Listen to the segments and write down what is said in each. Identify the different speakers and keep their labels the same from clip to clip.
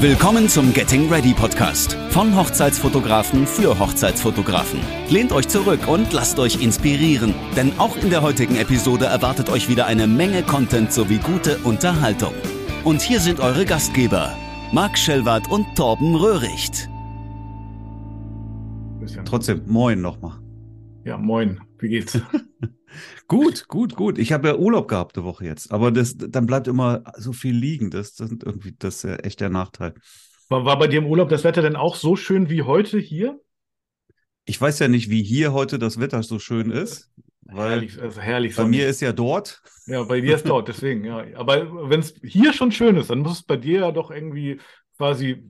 Speaker 1: Willkommen zum Getting Ready Podcast von Hochzeitsfotografen für Hochzeitsfotografen. Lehnt euch zurück und lasst euch inspirieren, denn auch in der heutigen Episode erwartet euch wieder eine Menge Content sowie gute Unterhaltung. Und hier sind eure Gastgeber, Marc Schellwart und Torben Röhricht.
Speaker 2: Trotzdem, moin nochmal.
Speaker 3: Ja, moin. Wie geht's?
Speaker 2: gut, gut, gut. Ich habe ja Urlaub gehabt die Woche jetzt, aber das, dann bleibt immer so viel liegen. Das, das ist irgendwie das ist ja echt der Nachteil.
Speaker 3: War, war bei dir im Urlaub das Wetter denn auch so schön wie heute hier?
Speaker 2: Ich weiß ja nicht, wie hier heute das Wetter so schön ist. Weil
Speaker 3: herrlich, also herrlich.
Speaker 2: Bei mir ist ja dort.
Speaker 3: Ja, bei dir ist dort, deswegen, ja. Aber wenn es hier schon schön ist, dann muss es bei dir ja doch irgendwie quasi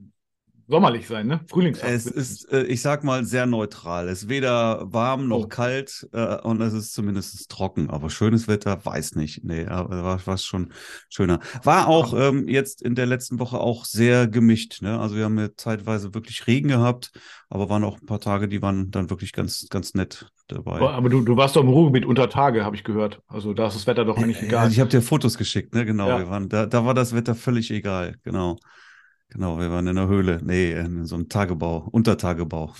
Speaker 3: sommerlich sein, ne?
Speaker 2: Frühlingshaft. Es ist, äh, ich sag mal, sehr neutral. Es ist weder warm noch oh. kalt äh, und es ist zumindest trocken. Aber schönes Wetter, weiß nicht. Nee, aber war, war schon schöner. War auch ähm, jetzt in der letzten Woche auch sehr gemischt. Ne? Also wir haben ja zeitweise wirklich Regen gehabt, aber waren auch ein paar Tage, die waren dann wirklich ganz, ganz nett dabei.
Speaker 3: Aber du, du warst doch im Ruhrgebiet unter Tage, habe ich gehört. Also da ist das Wetter doch eigentlich egal.
Speaker 2: Ja, ich habe dir Fotos geschickt, ne? Genau. Ja. Wir waren, da, da war das Wetter völlig egal, genau. Genau, wir waren in der Höhle. Nee, in so einem Tagebau, Untertagebau.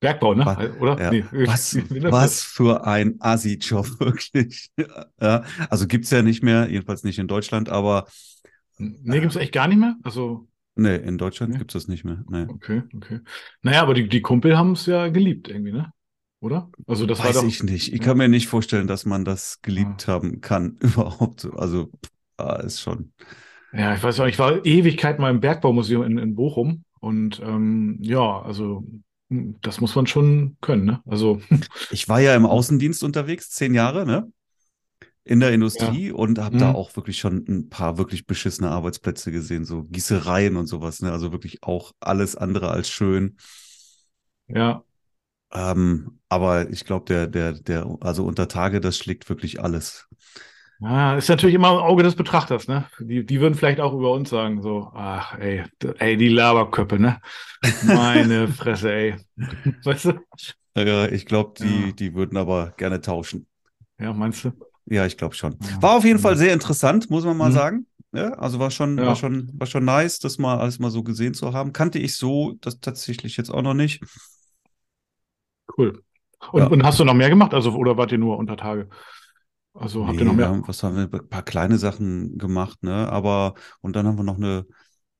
Speaker 3: Bergbau, ne? Oder?
Speaker 2: Ja. Nee. Was, was für ein Assi-Job, wirklich. Ja, also gibt es ja nicht mehr, jedenfalls nicht in Deutschland, aber.
Speaker 3: Nee, gibt es echt gar nicht mehr? Also.
Speaker 2: Nee, in Deutschland nee. gibt es das nicht mehr. Nee.
Speaker 3: Okay, okay. Naja, aber die, die Kumpel haben es ja geliebt irgendwie, ne? Oder?
Speaker 2: Also das Weiß doch, ich nicht. Ich kann mir nicht vorstellen, dass man das geliebt ah. haben kann, überhaupt. Also, ah, ist schon.
Speaker 3: Ja, ich weiß auch, ich war Ewigkeit mal im Bergbaumuseum in, in Bochum und ähm, ja, also hm, das muss man schon können, ne? Also.
Speaker 2: Ich war ja im Außendienst unterwegs, zehn Jahre, ne? In der Industrie ja. und habe mhm. da auch wirklich schon ein paar wirklich beschissene Arbeitsplätze gesehen, so Gießereien und sowas, ne? Also wirklich auch alles andere als schön.
Speaker 3: Ja.
Speaker 2: Ähm, aber ich glaube, der, der, der, also unter Tage, das schlägt wirklich alles.
Speaker 3: Ja, ist natürlich immer im Auge des Betrachters, ne? Die, die würden vielleicht auch über uns sagen, so, ach, ey, ey, die Laberköppe, ne? Meine Fresse, ey.
Speaker 2: Weißt du? Ja, ich glaube, die, ja. die würden aber gerne tauschen.
Speaker 3: Ja, meinst du?
Speaker 2: Ja, ich glaube schon. War auf jeden Fall sehr interessant, muss man mal mhm. sagen. Ja, also war schon, ja. war schon, war schon nice, das mal alles mal so gesehen zu haben. Kannte ich so das tatsächlich jetzt auch noch nicht.
Speaker 3: Cool. Und, ja. und hast du noch mehr gemacht? Also, oder wart ihr nur unter Tage? Also habt nee, ihr noch mehr?
Speaker 2: Was haben wir? Ein paar kleine Sachen gemacht, ne? Aber, und dann haben wir noch eine,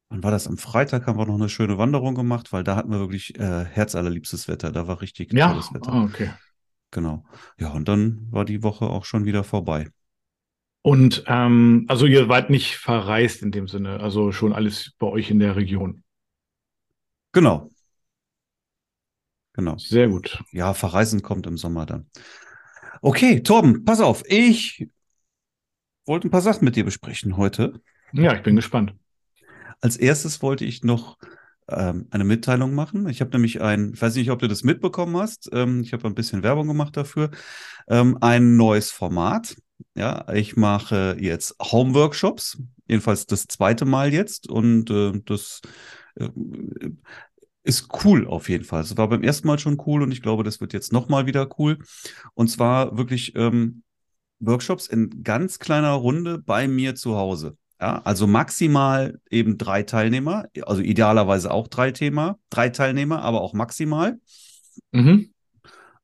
Speaker 2: wann war das? Am Freitag haben wir noch eine schöne Wanderung gemacht, weil da hatten wir wirklich äh, herzallerliebstes Wetter. Da war richtig
Speaker 3: ja? tolles Wetter. Ah, okay.
Speaker 2: Genau. Ja, und dann war die Woche auch schon wieder vorbei.
Speaker 3: Und ähm, also ihr wart nicht verreist in dem Sinne, also schon alles bei euch in der Region.
Speaker 2: Genau. Genau.
Speaker 3: Sehr gut.
Speaker 2: Ja, verreisen kommt im Sommer dann. Okay, Torben, pass auf. Ich wollte ein paar Sachen mit dir besprechen heute.
Speaker 3: Ja, ich bin gespannt.
Speaker 2: Als erstes wollte ich noch ähm, eine Mitteilung machen. Ich habe nämlich ein, ich weiß nicht, ob du das mitbekommen hast, ähm, ich habe ein bisschen Werbung gemacht dafür, ähm, ein neues Format. Ja, ich mache jetzt Home-Workshops, jedenfalls das zweite Mal jetzt und äh, das äh, ist cool auf jeden Fall. Es war beim ersten Mal schon cool und ich glaube, das wird jetzt nochmal wieder cool. Und zwar wirklich ähm, Workshops in ganz kleiner Runde bei mir zu Hause. Ja, also maximal eben drei Teilnehmer, also idealerweise auch drei Thema, drei Teilnehmer, aber auch maximal. Mhm.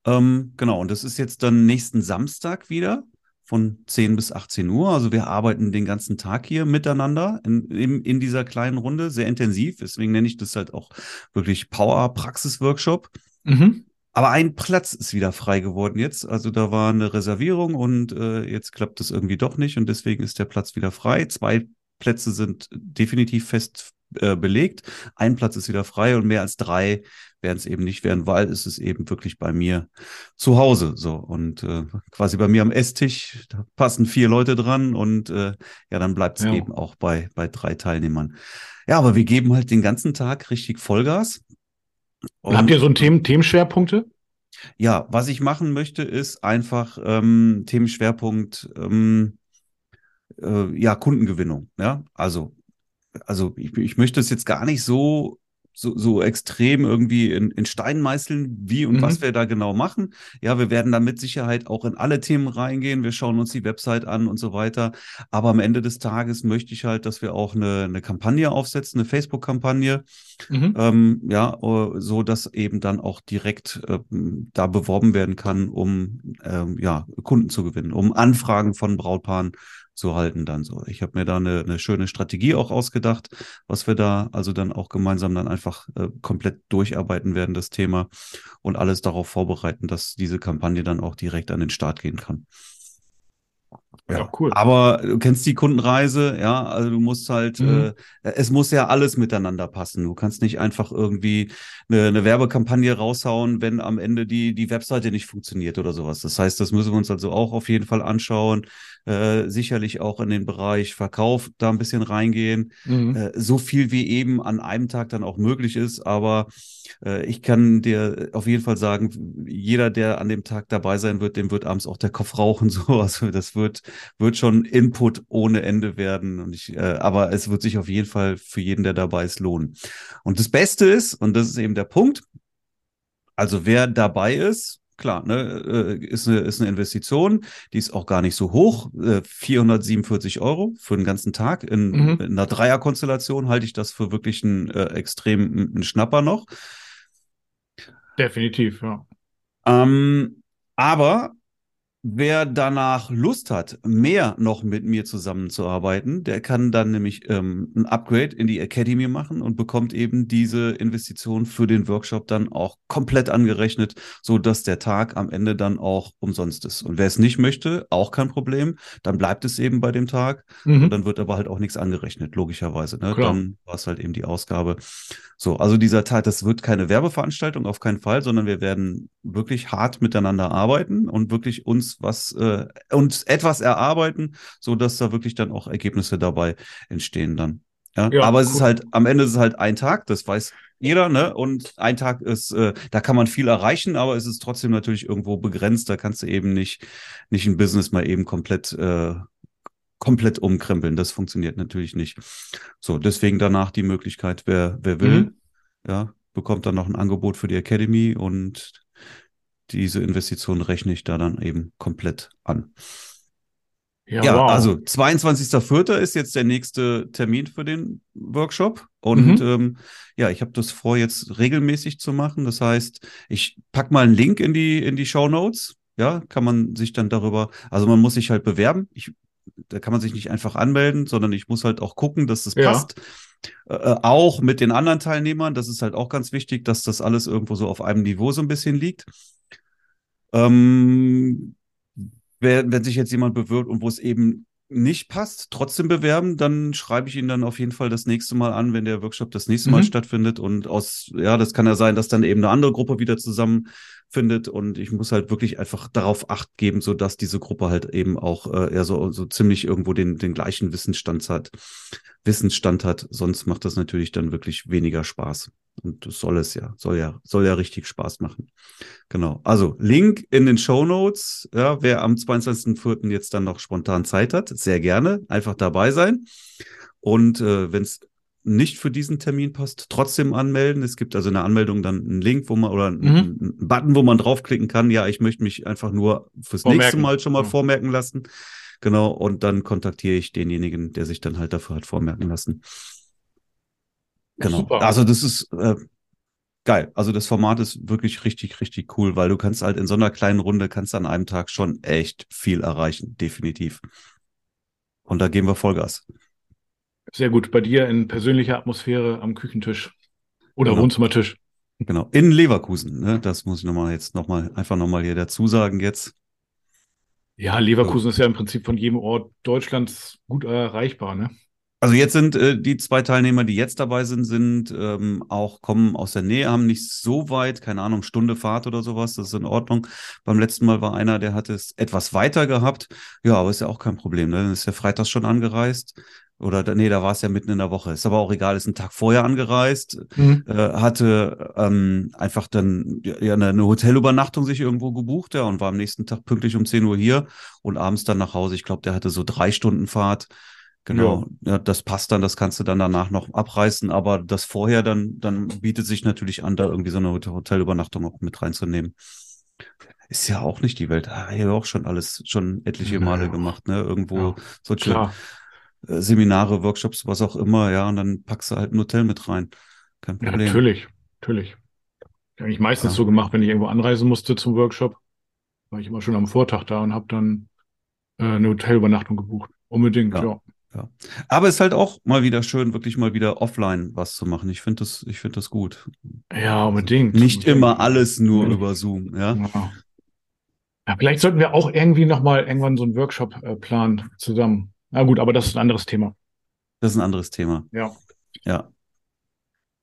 Speaker 2: Ähm, genau, und das ist jetzt dann nächsten Samstag wieder von 10 bis 18 Uhr. Also wir arbeiten den ganzen Tag hier miteinander in, in, in dieser kleinen Runde, sehr intensiv. Deswegen nenne ich das halt auch wirklich Power-Praxis-Workshop. Mhm. Aber ein Platz ist wieder frei geworden jetzt. Also da war eine Reservierung und äh, jetzt klappt es irgendwie doch nicht und deswegen ist der Platz wieder frei. Zwei Plätze sind definitiv fest äh, belegt. Ein Platz ist wieder frei und mehr als drei werden es eben nicht werden, weil es ist eben wirklich bei mir zu Hause so und äh, quasi bei mir am Esstisch da passen vier Leute dran und äh, ja, dann bleibt es ja. eben auch bei bei drei Teilnehmern. Ja, aber wir geben halt den ganzen Tag richtig Vollgas.
Speaker 3: Und Habt ihr so einen Themen Themenschwerpunkte?
Speaker 2: Ja, was ich machen möchte, ist einfach ähm, Themenschwerpunkt ähm, äh, ja Kundengewinnung. Ja, also also ich, ich möchte es jetzt gar nicht so so, so extrem irgendwie in, in Stein meißeln, wie und
Speaker 3: Mhm.
Speaker 2: was wir da genau machen. Ja, wir werden da mit Sicherheit auch in alle Themen reingehen. Wir schauen uns die Website an und so weiter. Aber am Ende des Tages möchte ich halt, dass wir auch eine, eine Kampagne aufsetzen, eine Facebook-Kampagne,
Speaker 3: Mhm.
Speaker 2: ähm, ja, äh, so dass eben dann auch direkt ähm, da beworben werden kann, um ähm, ja, Kunden zu gewinnen, um Anfragen von Brautpaaren zu halten dann so. Ich habe mir da eine, eine schöne Strategie auch ausgedacht, was wir da also dann auch gemeinsam dann einfach äh, komplett durcharbeiten werden, das Thema und alles darauf vorbereiten, dass diese Kampagne dann auch direkt an den Start gehen kann.
Speaker 3: Ja, cool.
Speaker 2: Aber du kennst die Kundenreise, ja, also du musst halt,
Speaker 3: Mhm.
Speaker 2: äh, es muss ja alles miteinander passen. Du kannst nicht einfach irgendwie eine, eine Werbekampagne raushauen, wenn am Ende die, die Webseite nicht funktioniert oder sowas. Das heißt, das müssen wir uns also auch auf jeden Fall anschauen. Äh, sicherlich auch in den Bereich Verkauf da ein bisschen reingehen.
Speaker 3: Mhm.
Speaker 2: Äh, so viel wie eben an einem Tag dann auch möglich ist. Aber äh, ich kann dir auf jeden Fall sagen, jeder, der an dem Tag dabei sein wird, dem wird abends auch der Kopf rauchen. So, also das wird, wird schon Input ohne Ende werden. Und ich, äh, aber es wird sich auf jeden Fall für jeden, der dabei ist, lohnen. Und das Beste ist, und das ist eben der Punkt, also wer dabei ist, klar, ne, äh, ist eine, ist eine Investition, die ist auch gar nicht so hoch. Äh, 447 Euro für den ganzen Tag. In,
Speaker 3: Mhm.
Speaker 2: in einer Dreierkonstellation halte ich das für wirklich einen äh, extrem einen Schnapper noch.
Speaker 3: Definitiv, ja.
Speaker 2: Ähm, aber wer danach Lust hat, mehr noch mit mir zusammenzuarbeiten, der kann dann nämlich ähm, ein Upgrade in die Academy machen und bekommt eben diese Investition für den Workshop dann auch komplett angerechnet, so dass der Tag am Ende dann auch umsonst ist. Und wer es nicht möchte, auch kein Problem, dann bleibt es eben bei dem Tag
Speaker 3: Mhm.
Speaker 2: und dann wird aber halt auch nichts angerechnet, logischerweise. Ne? Dann war es halt eben die Ausgabe. So, also dieser Tag, das wird keine Werbeveranstaltung, auf keinen Fall, sondern wir werden wirklich hart miteinander arbeiten und wirklich uns was, äh, uns etwas erarbeiten, so dass da wirklich dann auch Ergebnisse dabei entstehen dann. Ja,
Speaker 3: Ja,
Speaker 2: aber es
Speaker 3: cool.
Speaker 2: ist halt, am Ende ist es halt ein Tag, das weiß jeder, ne? Und ein Tag ist, äh, da kann man viel erreichen, aber es ist trotzdem natürlich irgendwo begrenzt. Da kannst du eben nicht, nicht ein Business mal eben komplett, äh, komplett umkrempeln. Das funktioniert natürlich nicht. So, deswegen danach die Möglichkeit, wer, wer will,
Speaker 3: Mhm.
Speaker 2: ja, bekommt dann noch ein Angebot für die Academy und diese Investition rechne ich da dann eben komplett an.
Speaker 3: Ja,
Speaker 2: Ja,
Speaker 3: wow.
Speaker 2: also 22.04. ist jetzt der nächste Termin für den Workshop. Und
Speaker 3: Mhm.
Speaker 2: ähm, ja, ich habe das vor, jetzt regelmäßig zu machen. Das heißt, ich pack mal einen Link in die, in die Show Notes. Ja, kann man sich dann darüber, also man muss sich halt bewerben. Ich, da kann man sich nicht einfach anmelden, sondern ich muss halt auch gucken, dass das
Speaker 3: Ja.
Speaker 2: passt. Äh, äh, auch mit den anderen Teilnehmern. Das ist halt auch ganz wichtig, dass das alles irgendwo so auf einem Niveau so ein bisschen liegt. Ähm, wer, wenn sich jetzt jemand bewirbt und wo es eben nicht passt, trotzdem bewerben, dann schreibe ich ihn dann auf jeden Fall das nächste Mal an, wenn der Workshop das nächste Mal
Speaker 3: Mhm.
Speaker 2: stattfindet. Und aus, ja, das kann ja sein, dass dann eben eine andere Gruppe wieder zusammenfindet. Und ich muss halt wirklich einfach darauf Acht geben, so dass diese Gruppe halt eben auch äh, eher so, so ziemlich irgendwo den, den gleichen Wissensstand hat, Wissensstand hat. Sonst macht das natürlich dann wirklich weniger Spaß. Und das soll es ja, soll ja, soll ja richtig Spaß machen. Genau. Also Link in den Show Notes. Ja, wer am 22.04. jetzt dann noch spontan Zeit hat, sehr gerne einfach dabei sein. Und äh, wenn es nicht für diesen Termin passt, trotzdem anmelden. Es gibt also eine Anmeldung, dann einen Link, wo man oder einen,
Speaker 3: Mhm.
Speaker 2: einen Button, wo man draufklicken kann. Ja, ich möchte mich einfach nur fürs nächste
Speaker 3: Vormerken.
Speaker 2: Mal schon mal
Speaker 3: Ja.
Speaker 2: vormerken lassen. Genau. Und dann kontaktiere ich denjenigen, der sich dann halt dafür hat vormerken lassen. Genau.
Speaker 3: Super.
Speaker 2: Also das ist äh, geil. Also das Format ist wirklich richtig, richtig cool, weil du kannst halt in so einer kleinen Runde kannst an einem Tag schon echt viel erreichen, definitiv. Und da geben wir Vollgas.
Speaker 3: Sehr gut. Bei dir in persönlicher Atmosphäre am Küchentisch oder
Speaker 2: Genau.
Speaker 3: Wohnzimmertisch.
Speaker 2: Genau. In Leverkusen, ne? Das muss ich nochmal jetzt nochmal, einfach nochmal hier dazu sagen jetzt.
Speaker 3: Ja, Leverkusen ist ja im Prinzip von jedem Ort Deutschlands gut erreichbar, ne?
Speaker 2: Also jetzt sind äh, die zwei Teilnehmer, die jetzt dabei sind, sind ähm, auch kommen aus der Nähe, haben nicht so weit, keine Ahnung, Stunde Fahrt oder sowas, das ist in Ordnung. Beim letzten Mal war einer, der hat es etwas weiter gehabt. Ja, aber ist ja auch kein Problem, ne? Dann ist der Freitags schon angereist. Oder nee, da war es ja mitten in der Woche. Ist aber auch egal, ist ein Tag vorher angereist,
Speaker 3: Mhm.
Speaker 2: äh, hatte ähm, einfach dann ja, ja, eine, eine Hotelübernachtung sich irgendwo gebucht, ja, und war am nächsten Tag pünktlich um 10 Uhr hier und abends dann nach Hause. Ich glaube, der hatte so drei Stunden Fahrt. Genau, ja. das passt dann, das kannst du dann danach noch abreißen, aber das vorher dann, dann bietet sich natürlich an, da irgendwie so eine Hotelübernachtung auch mit reinzunehmen. Ist ja auch nicht die Welt. Ah, ich habe auch schon alles, schon etliche Male ja. gemacht, ne? Irgendwo ja, solche klar. Äh, Seminare, Workshops, was auch immer, ja, und dann packst du halt ein Hotel mit rein. Kein Problem.
Speaker 3: Ja, natürlich, natürlich. Habe ich meistens so gemacht, wenn ich irgendwo anreisen musste zum Workshop, war ich immer schon am Vortag da und habe dann äh, eine Hotelübernachtung gebucht. Unbedingt, ja.
Speaker 2: Ja. Aber es ist halt auch mal wieder schön, wirklich mal wieder offline was zu machen. Ich finde das, ich finde das gut.
Speaker 3: Ja, unbedingt.
Speaker 2: Nicht immer alles nur über Zoom, ja. ja.
Speaker 3: ja vielleicht sollten wir auch irgendwie nochmal irgendwann so einen Workshop äh, planen zusammen. Na gut, aber das ist ein anderes Thema.
Speaker 2: Das ist ein anderes Thema.
Speaker 3: Ja.
Speaker 2: Ja.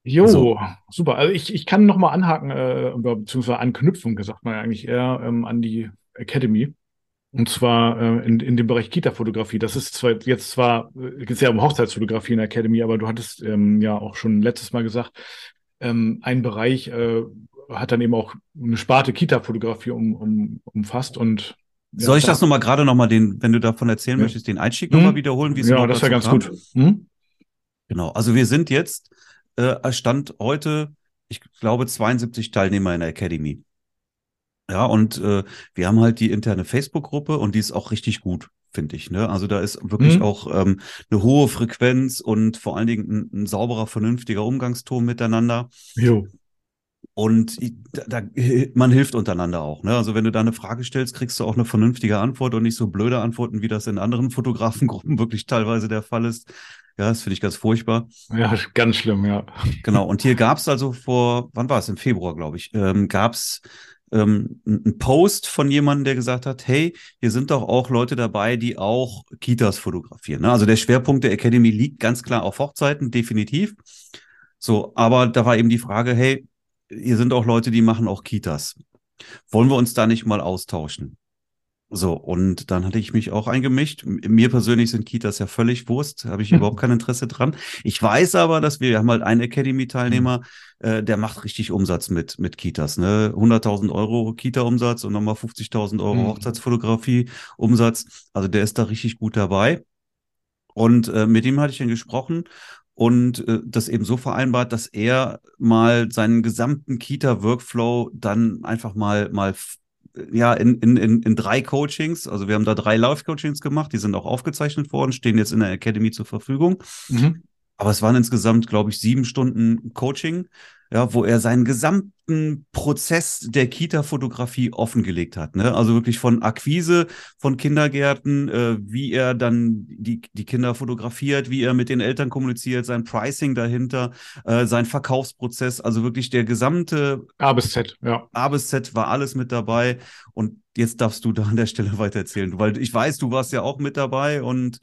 Speaker 3: Jo, so. super. Also ich, ich kann nochmal anhaken, äh, beziehungsweise anknüpfen, gesagt man ja eigentlich eher ähm, an die Academy. Und zwar äh, in, in dem Bereich Kita-Fotografie. Das ist zwar jetzt zwar, äh, geht ja um Hochzeitsfotografie in der Academy, aber du hattest ähm, ja auch schon letztes Mal gesagt, ähm, ein Bereich äh, hat dann eben auch eine Sparte Kita-Fotografie um, um, umfasst und
Speaker 2: ja, Soll ich da, das nochmal gerade nochmal den, wenn du davon erzählen ja. möchtest, den Einstieg hm? nochmal wiederholen,
Speaker 3: wie es Ja, das wäre ganz kam? gut. Hm?
Speaker 2: Genau, also wir sind jetzt, äh, Stand heute, ich glaube, 72 Teilnehmer in der Academy. Ja, und äh, wir haben halt die interne Facebook-Gruppe und die ist auch richtig gut, finde ich. Ne? Also da ist wirklich mhm. auch ähm, eine hohe Frequenz und vor allen Dingen ein, ein sauberer, vernünftiger Umgangston miteinander.
Speaker 3: Jo.
Speaker 2: Und da, da, man hilft untereinander auch. Ne? Also wenn du da eine Frage stellst, kriegst du auch eine vernünftige Antwort und nicht so blöde Antworten, wie das in anderen Fotografengruppen wirklich teilweise der Fall ist. Ja, das finde ich ganz furchtbar.
Speaker 3: Ja, ganz schlimm, ja.
Speaker 2: Genau. Und hier gab es also vor, wann war es? Im Februar, glaube ich, ähm, gab es ähm, ein Post von jemandem, der gesagt hat, hey, hier sind doch auch Leute dabei, die auch Kitas fotografieren. Ne? Also der Schwerpunkt der Academy liegt ganz klar auf Hochzeiten, definitiv. So, aber da war eben die Frage, hey, hier sind auch Leute, die machen auch Kitas. Wollen wir uns da nicht mal austauschen? So, und dann hatte ich mich auch eingemischt. Mir persönlich sind Kitas ja völlig Wurst, habe ich überhaupt kein Interesse dran. Ich weiß aber, dass wir, wir haben halt einen Academy-Teilnehmer, mhm. äh, der macht richtig Umsatz mit, mit Kitas. Ne? 100.000 Euro Kita-Umsatz und nochmal 50.000 Euro mhm. Hochzeitsfotografie-Umsatz. Also der ist da richtig gut dabei. Und äh, mit ihm hatte ich dann gesprochen und äh, das eben so vereinbart, dass er mal seinen gesamten Kita-Workflow dann einfach mal, mal ja, in, in, in, in drei Coachings. Also wir haben da drei Live-Coachings gemacht, die sind auch aufgezeichnet worden, stehen jetzt in der Academy zur Verfügung. Mhm. Aber es waren insgesamt, glaube ich, sieben Stunden Coaching ja, wo er seinen gesamten Prozess der Kita-Fotografie offengelegt hat. Ne? Also wirklich von Akquise von Kindergärten, äh, wie er dann die, die Kinder fotografiert, wie er mit den Eltern kommuniziert, sein Pricing dahinter, äh, sein Verkaufsprozess, also wirklich der gesamte
Speaker 3: A bis Z, ja.
Speaker 2: A bis Z war alles mit dabei. Und jetzt darfst du da an der Stelle weiter erzählen, weil ich weiß, du warst ja auch mit dabei und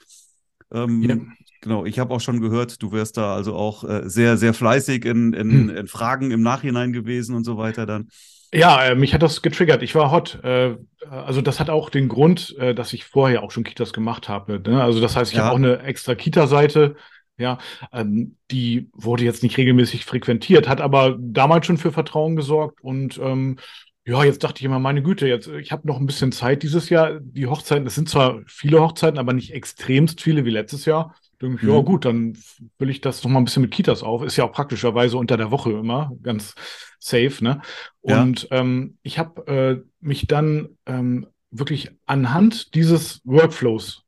Speaker 2: ähm, ja. Genau, ich habe auch schon gehört, du wärst da also auch äh, sehr, sehr fleißig in, in, hm. in, Fragen im Nachhinein gewesen und so weiter dann.
Speaker 3: Ja, äh, mich hat das getriggert. Ich war hot. Äh, also das hat auch den Grund, äh, dass ich vorher auch schon Kitas gemacht habe. Ne? Also das heißt, ich ja. habe auch eine extra Kita-Seite. Ja, ähm, die wurde jetzt nicht regelmäßig frequentiert, hat aber damals schon für Vertrauen gesorgt und ähm, ja, jetzt dachte ich immer, meine Güte, jetzt, ich habe noch ein bisschen Zeit dieses Jahr. Die Hochzeiten, es sind zwar viele Hochzeiten, aber nicht extremst viele wie letztes Jahr. Denke ich, mhm. ja gut, dann will ich das noch mal ein bisschen mit Kitas auf. Ist ja auch praktischerweise unter der Woche immer ganz safe, ne? Und ja. ähm, ich habe äh, mich dann ähm, wirklich anhand dieses Workflows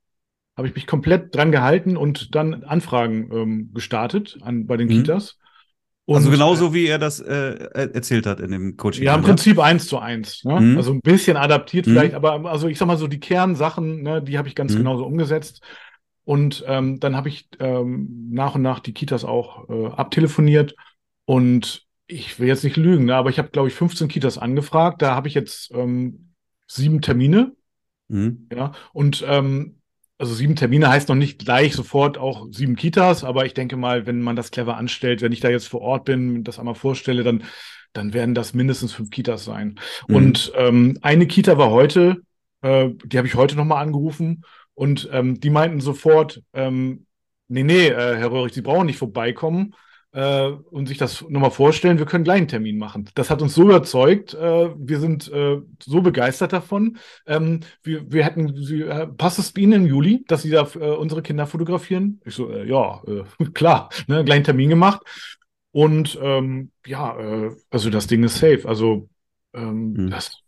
Speaker 3: habe ich mich komplett dran gehalten und dann Anfragen ähm, gestartet an, bei den mhm. Kitas.
Speaker 2: Und, also genauso äh, wie er das äh, erzählt hat in dem Coaching.
Speaker 3: Ja, im Prinzip eins zu eins. Ne? Mhm. Also ein bisschen adaptiert mhm. vielleicht, aber also ich sag mal so, die Kernsachen, ne, die habe ich ganz mhm. genauso umgesetzt. Und ähm, dann habe ich ähm, nach und nach die Kitas auch äh, abtelefoniert. Und ich will jetzt nicht lügen, ne, aber ich habe, glaube ich, 15 Kitas angefragt. Da habe ich jetzt ähm, sieben Termine. Mhm. Ja, und ähm, also sieben Termine heißt noch nicht gleich sofort auch sieben Kitas, aber ich denke mal, wenn man das clever anstellt, wenn ich da jetzt vor Ort bin, das einmal vorstelle, dann, dann werden das mindestens fünf Kitas sein. Mhm. Und ähm, eine Kita war heute, äh, die habe ich heute nochmal angerufen und ähm, die meinten sofort, ähm, nee, nee, äh, Herr Röhrig, Sie brauchen nicht vorbeikommen. äh, und sich das nochmal vorstellen, wir können gleich einen Termin machen. Das hat uns so überzeugt, äh, wir sind äh, so begeistert davon. Ähm, wir, wir hätten, sie, äh, passt es bei Ihnen im Juli, dass Sie da äh, unsere Kinder fotografieren? Ich so, ja, klar, ne, gleich einen Termin gemacht. Und ähm, ja, also das Ding ist safe. Also mhm. das,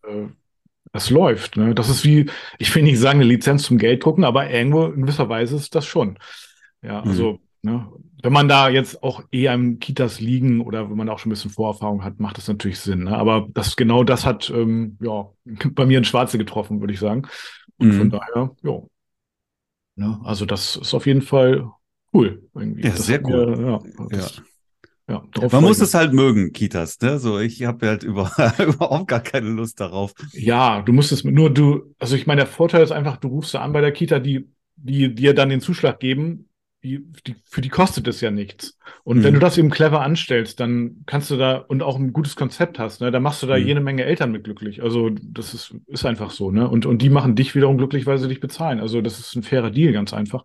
Speaker 3: das läuft. Ne? Das ist wie, ich will nicht sagen, eine Lizenz zum Geld drucken, aber irgendwo in gewisser Weise ist das schon. Ja, also mhm. Ne? Wenn man da jetzt auch eher im Kitas liegen oder wenn man auch schon ein bisschen Vorerfahrung hat, macht das natürlich Sinn. Ne? Aber das genau das hat ähm, ja bei mir ein Schwarze getroffen, würde ich sagen. Und mhm. von daher, ja. Ne? Also das ist auf jeden Fall cool.
Speaker 2: Irgendwie. Ja,
Speaker 3: das
Speaker 2: sehr cool.
Speaker 3: Mir, ja, das,
Speaker 2: ja. Ja, Man muss es halt mögen, Kitas, ne? So, ich habe halt über, überhaupt gar keine Lust darauf.
Speaker 3: Ja, du musst es nur du, also ich meine, der Vorteil ist einfach, du rufst da an bei der Kita, die, die dir dann den Zuschlag geben die, die, für die kostet es ja nichts. Und mhm. wenn du das eben clever anstellst, dann kannst du da und auch ein gutes Konzept hast, ne, dann machst du da mhm. jede Menge Eltern mit glücklich. Also das ist, ist einfach so, ne? Und, und die machen dich wiederum glücklich, weil sie dich bezahlen. Also das ist ein fairer Deal, ganz einfach.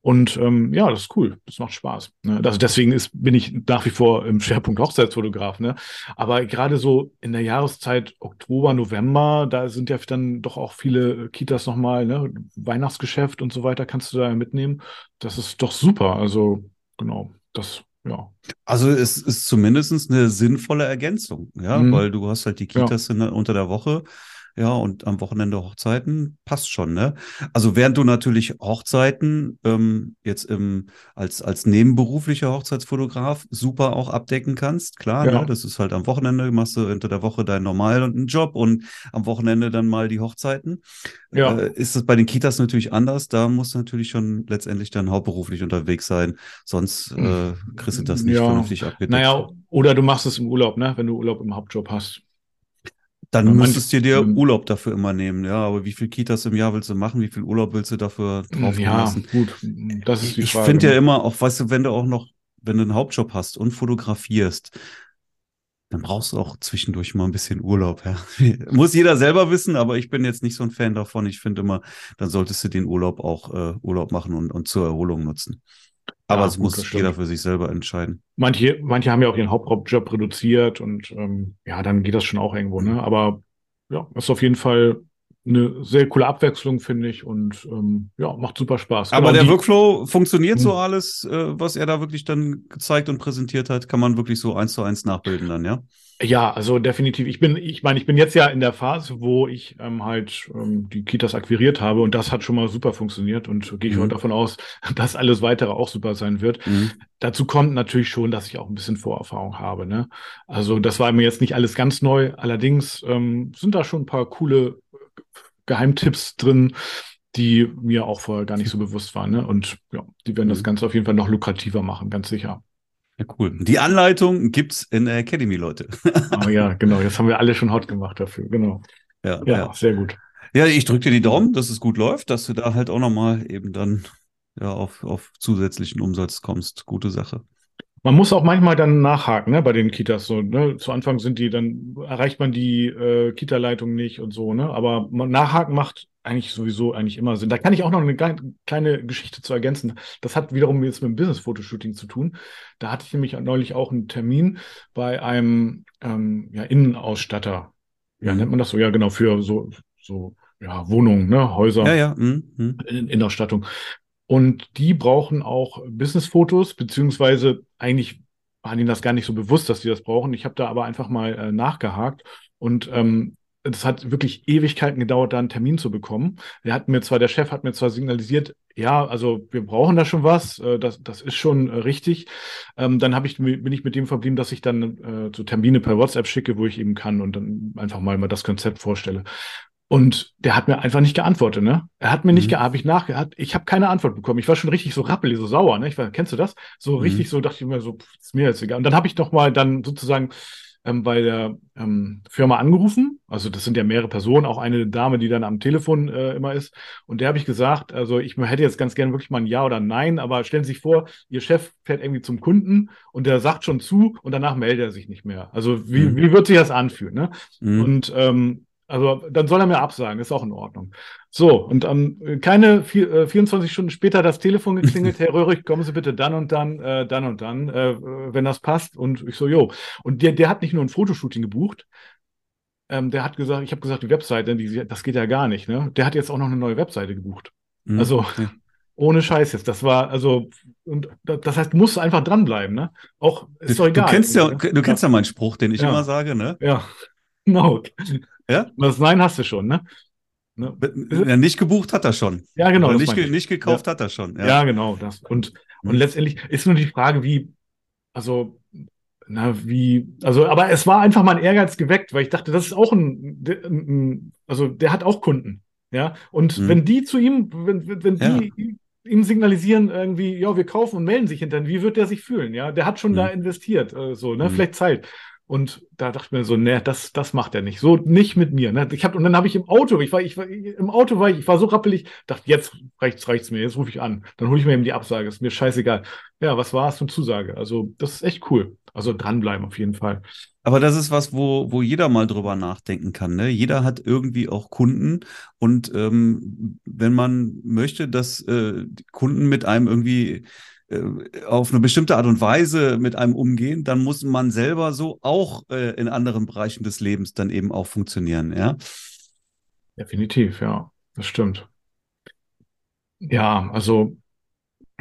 Speaker 3: Und ähm, ja, das ist cool. Das macht Spaß. Ne? Also deswegen ist, bin ich nach wie vor im Schwerpunkt Hochzeitsfotograf. Ne? Aber gerade so in der Jahreszeit Oktober, November, da sind ja dann doch auch viele Kitas nochmal, ne? Weihnachtsgeschäft und so weiter kannst du da mitnehmen. Das ist doch super. Also genau, das ja.
Speaker 2: Also es ist zumindest eine sinnvolle Ergänzung, ja, mhm. weil du hast halt die Kitas ja. unter der Woche ja, und am Wochenende Hochzeiten passt schon, ne? Also während du natürlich Hochzeiten ähm, jetzt im, als, als nebenberuflicher Hochzeitsfotograf super auch abdecken kannst, klar, ja. ne? Das ist halt am Wochenende, machst du unter der Woche deinen normalen Job und am Wochenende dann mal die Hochzeiten. Ja. Äh, ist das bei den Kitas natürlich anders? Da musst du natürlich schon letztendlich dann hauptberuflich unterwegs sein, sonst äh, kriegst du das nicht ja. vernünftig abgedeckt.
Speaker 3: Naja, oder du machst es im Urlaub, ne? Wenn du Urlaub im Hauptjob hast.
Speaker 2: Dann müsstest du dir Urlaub dafür immer nehmen, ja. Aber wie viel Kitas im Jahr willst du machen? Wie viel Urlaub willst du dafür drauf
Speaker 3: ja, lassen? gut, das ist die
Speaker 2: ich Frage. Ich finde ja ne? immer, auch weißt du, wenn du auch noch, wenn du einen Hauptjob hast und fotografierst, dann brauchst du auch zwischendurch mal ein bisschen Urlaub. Ja. Muss jeder selber wissen, aber ich bin jetzt nicht so ein Fan davon. Ich finde immer, dann solltest du den Urlaub auch äh, Urlaub machen und, und zur Erholung nutzen. Aber es ja, muss jeder für sich selber entscheiden.
Speaker 3: Manche, manche haben ja auch ihren Hauptjob reduziert und ähm, ja, dann geht das schon auch irgendwo, ne? Aber ja, ist auf jeden Fall eine sehr coole Abwechslung, finde ich, und ähm, ja, macht super Spaß.
Speaker 2: Aber genau, der Workflow funktioniert so hm. alles, äh, was er da wirklich dann gezeigt und präsentiert hat, kann man wirklich so eins zu eins nachbilden dann, ja?
Speaker 3: Ja, also definitiv. Ich bin, ich meine, ich bin jetzt ja in der Phase, wo ich ähm, halt ähm, die Kitas akquiriert habe und das hat schon mal super funktioniert und gehe ich mhm. heute davon aus, dass alles weitere auch super sein wird. Mhm. Dazu kommt natürlich schon, dass ich auch ein bisschen Vorerfahrung habe. Ne? Also das war mir jetzt nicht alles ganz neu. Allerdings ähm, sind da schon ein paar coole Geheimtipps drin, die mir auch vorher gar nicht so bewusst waren. Ne? Und ja, die werden das mhm. Ganze auf jeden Fall noch lukrativer machen, ganz sicher.
Speaker 2: Ja, cool. Die Anleitung gibt's in der Academy, Leute.
Speaker 3: oh ja, genau. Jetzt haben wir alle schon hot gemacht dafür. Genau.
Speaker 2: Ja, ja, ja. sehr gut. Ja, ich drücke dir die Daumen, dass es gut läuft, dass du da halt auch nochmal eben dann ja, auf, auf zusätzlichen Umsatz kommst. Gute Sache.
Speaker 3: Man muss auch manchmal dann nachhaken, ne, bei den Kitas. So, ne? Zu Anfang sind die, dann erreicht man die äh, Kita-Leitung nicht und so, ne? Aber nachhaken macht eigentlich sowieso eigentlich immer Sinn. Da kann ich auch noch eine kleine Geschichte zu ergänzen. Das hat wiederum jetzt mit dem Business-Fotoshooting zu tun. Da hatte ich nämlich neulich auch einen Termin bei einem ähm, ja, Innenausstatter. Ja, mhm. nennt man das so? Ja, genau, für so, so ja, Wohnungen, ne, Häuser.
Speaker 2: Ja, ja. Mhm.
Speaker 3: mhm. In Innenausstattung. Und die brauchen auch Business-Fotos, beziehungsweise eigentlich waren ihnen das gar nicht so bewusst, dass sie das brauchen. Ich habe da aber einfach mal äh, nachgehakt und ähm, das hat wirklich Ewigkeiten gedauert, da einen Termin zu bekommen. Der hat mir zwar, der Chef hat mir zwar signalisiert, ja, also wir brauchen da schon was, äh, das, das ist schon äh, richtig. Ähm, dann ich, bin ich mit dem verblieben, dass ich dann äh, so Termine per WhatsApp schicke, wo ich eben kann und dann einfach mal, mal das Konzept vorstelle. Und der hat mir einfach nicht geantwortet, ne? Er hat mir mhm. nicht geantwortet, ich nachgehakt, ich habe keine Antwort bekommen. Ich war schon richtig so rappelig, so sauer, ne? Ich war, kennst du das? So mhm. richtig so dachte ich mir so, ist mir jetzt egal. Und dann habe ich noch mal dann sozusagen ähm, bei der ähm, Firma angerufen. Also das sind ja mehrere Personen, auch eine Dame, die dann am Telefon äh, immer ist. Und der habe ich gesagt, also ich hätte jetzt ganz gerne wirklich mal ein Ja oder ein Nein, aber stellen Sie sich vor, Ihr Chef fährt irgendwie zum Kunden und der sagt schon zu und danach meldet er sich nicht mehr. Also wie, mhm. wie wird sich das anfühlen? Ne? Mhm. Und ähm, Also dann soll er mir absagen, ist auch in Ordnung. So, und ähm, keine vier, äh, 24 Stunden später das Telefon geklingelt, Herr Röhrig, kommen Sie bitte dann und dann, äh, dann und dann, äh, wenn das passt. Und ich so, jo. Und der, der hat nicht nur ein Fotoshooting gebucht, ähm, der hat gesagt, ich habe gesagt, die Webseite, die, das geht ja gar nicht, ne? Der hat jetzt auch noch eine neue Webseite gebucht. Mhm. Also ja. ohne Scheiß jetzt. Das war, also, und das heißt, du musst einfach dranbleiben, ne? Auch, ist
Speaker 2: doch egal. Du kennst ja, du kennst ja, ja meinen Spruch, den ich ja. immer sage, ne?
Speaker 3: Ja. Genau. Ja? Das Nein hast du schon, ne?
Speaker 2: ne? Ja, nicht gebucht hat er schon.
Speaker 3: Ja, genau.
Speaker 2: Nicht, ge nicht, gekauft ja. hat er schon.
Speaker 3: Ja, ja genau. Das. Und, und mhm. letztendlich ist nur die Frage, wie, also, na, wie, also, aber es war einfach mein Ehrgeiz geweckt, weil ich dachte, das ist auch ein, ein also der hat auch Kunden. Ja. Und mhm. wenn die zu ihm, wenn, wenn die ihm signalisieren irgendwie, ja, wir kaufen und melden sich hinterher, wie wird der sich fühlen? Ja, der hat schon mhm. da investiert, äh, so, ne, mhm. vielleicht Zeit. Und da dachte ich mir so, ne, das, das macht er nicht. So nicht mit mir. Ne? Ich hab, und dann habe ich im Auto, ich war, ich war, im Auto war ich, ich war so rappelig, dachte, jetzt reicht's, reicht's mir, jetzt rufe ich an. Dann hole ich mir eben die Absage, ist mir scheißegal. Ja, was war es für eine Zusage? Also, das ist echt cool. Also dranbleiben auf jeden Fall.
Speaker 2: Aber das ist was, wo, wo jeder mal drüber nachdenken kann. Ne? Jeder hat irgendwie auch Kunden. Und ähm, wenn man möchte, dass äh, Kunden mit einem irgendwie auf eine bestimmte Art und Weise mit einem umgehen, dann muss man selber so auch äh, in anderen Bereichen des Lebens dann eben auch funktionieren, ja.
Speaker 3: Definitiv, ja, das stimmt. Ja, also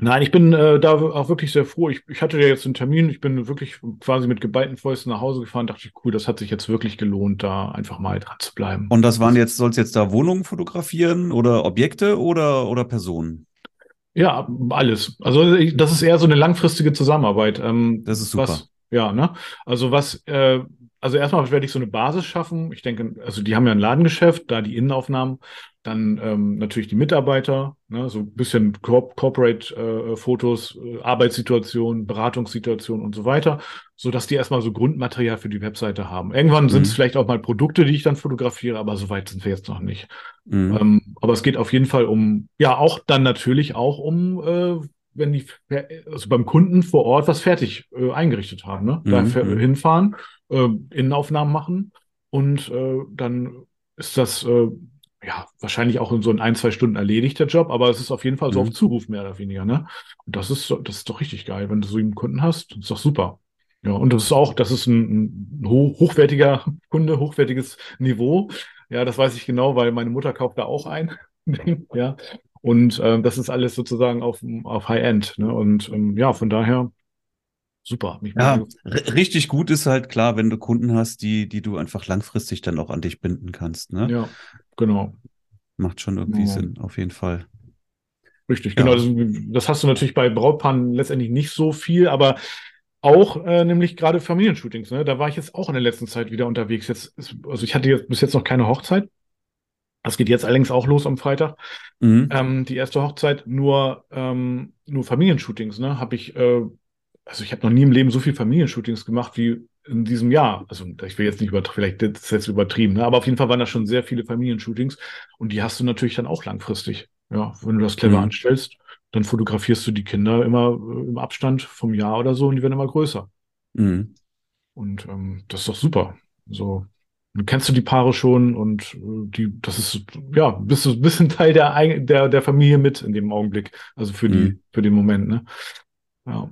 Speaker 3: nein, ich bin äh, da auch wirklich sehr froh. Ich, ich hatte ja jetzt einen Termin, ich bin wirklich quasi mit geballten Fäusten nach Hause gefahren, dachte ich, cool, das hat sich jetzt wirklich gelohnt, da einfach mal dran zu bleiben.
Speaker 2: Und das waren jetzt, soll es jetzt da Wohnungen fotografieren oder Objekte oder, oder Personen?
Speaker 3: Ja, alles. Also das ist eher so eine langfristige Zusammenarbeit. Ähm,
Speaker 2: das ist super.
Speaker 3: Was, ja, ne? Also was, äh, also erstmal werde ich so eine Basis schaffen. Ich denke, also die haben ja ein Ladengeschäft, da die Innenaufnahmen, dann ähm, natürlich die Mitarbeiter, ne? so ein bisschen Corp Corporate-Fotos, äh, äh, Arbeitssituation, Beratungssituation und so weiter, so dass die erstmal so Grundmaterial für die Webseite haben. Irgendwann mhm. sind es vielleicht auch mal Produkte, die ich dann fotografiere, aber so weit sind wir jetzt noch nicht. Mhm. Ähm, aber es geht auf jeden Fall um, ja, auch dann natürlich auch um, äh, wenn die also beim Kunden vor Ort was fertig äh, eingerichtet haben, ne? Mhm. Da mhm. hinfahren, äh, Innenaufnahmen machen und äh, dann ist das äh, ja wahrscheinlich auch in so ein, zwei Stunden erledigt, der Job, aber es ist auf jeden Fall so mhm. auf Zuruf mehr oder weniger, ne? Und das ist, das ist doch richtig geil, wenn du so einen Kunden hast, das ist doch super. Ja, und das ist auch, das ist ein, ein hochwertiger Kunde, hochwertiges Niveau. Ja, das weiß ich genau, weil meine Mutter kauft da auch ein. ja. Und ähm, das ist alles sozusagen auf, auf High-End. Ne? Und ähm, ja, von daher super.
Speaker 2: ja, richtig gut ist halt klar, wenn du Kunden hast, die, die du einfach langfristig dann auch an dich binden kannst. Ne?
Speaker 3: Ja, genau.
Speaker 2: Macht schon irgendwie ja. Sinn, auf jeden Fall.
Speaker 3: Richtig, ja. genau. Das, das, hast du natürlich bei Brautpaaren letztendlich nicht so viel, aber auch äh, nämlich gerade Familienshootings. Ne? Da war ich jetzt auch in der letzten Zeit wieder unterwegs. Jetzt ist, also ich hatte jetzt bis jetzt noch keine Hochzeit. Das geht jetzt allerdings auch los am Freitag. Mhm. Ähm, die erste Hochzeit nur ähm, nur Familienshootings. Ne, habe ich. Äh, also ich habe noch nie im Leben so viel Familienshootings gemacht wie in diesem Jahr. Also ich will jetzt nicht über, vielleicht das ist jetzt übertrieben, ne? aber auf jeden Fall waren da schon sehr viele Familienshootings und die hast du natürlich dann auch langfristig. Ja, wenn du das clever mhm. anstellst dann fotografierst du die Kinder immer äh, im Abstand vom Jahr oder so und die werden immer größer. Mhm. Und ähm, das ist doch super. So, dann kennst du die Paare schon und äh, die, das ist, ja, bist du ein bisschen Teil der, der, der Familie mit in dem Augenblick. Also für die, mhm. für den Moment, ne? Ja.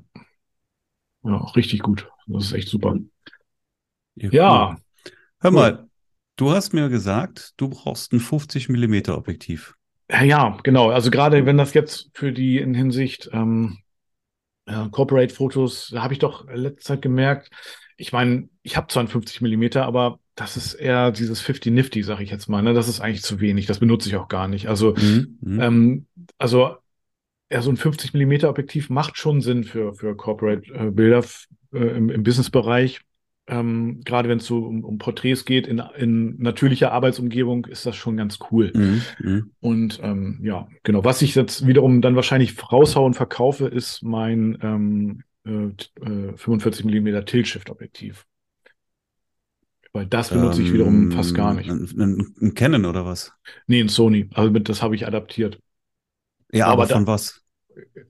Speaker 3: Ja, richtig gut. Das ist echt super.
Speaker 2: Ja. ja. Hör mal, du hast mir gesagt, du brauchst ein 50 Millimeter Objektiv.
Speaker 3: Ja, ja, genau. Also gerade wenn das jetzt für die in Hinsicht ähm, äh, Corporate-Fotos, da habe ich doch letzte Zeit gemerkt, ich meine, ich habe 52 Millimeter, aber das ist eher dieses 50 Nifty, sage ich jetzt mal. Ne? Das ist eigentlich zu wenig. Das benutze ich auch gar nicht. Also, mhm, mhm. ähm, also ja, so ein 50 Millimeter Objektiv macht schon Sinn für, für Corporate-Bilder äh, äh, im, im Business-Bereich ähm, gerade wenn es so um, um, Porträts geht, in, in natürlicher Arbeitsumgebung ist das schon ganz cool. Mhm, mhm. Und ähm, ja, genau. Was ich jetzt wiederum dann wahrscheinlich raushaue und verkaufe, ist mein ähm, äh, 45 mm Tilt-Shift-Objektiv. Weil das benutze ich wiederum fast gar nicht.
Speaker 2: Ein, ein, ein, Canon oder was?
Speaker 3: Nee, ein Sony. Also mit, das habe ich adaptiert.
Speaker 2: Ja, aber, aber von da, was?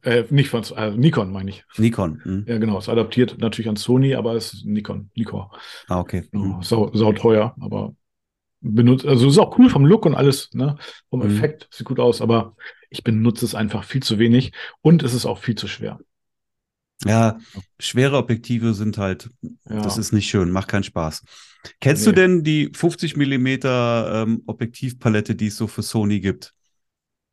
Speaker 3: Äh, nicht von äh, Nikon, meine ich.
Speaker 2: Nikon. Hm.
Speaker 3: Ja, genau. Es adaptiert natürlich an Sony, aber es ist Nikon. Nikon.
Speaker 2: Ah, okay.
Speaker 3: Genau. Sau, sau teuer, aber benutze, also ist auch cool vom Look und alles, ne? Vom mhm. Effekt, sieht gut aus, aber ich benutze es einfach viel zu wenig und es ist auch viel zu schwer.
Speaker 2: Ja, schwere Objektive sind halt, ja. das ist nicht schön, macht keinen Spaß. Kennst nee. du denn die 50 Millimeter ähm, Objektivpalette, die es so für Sony gibt?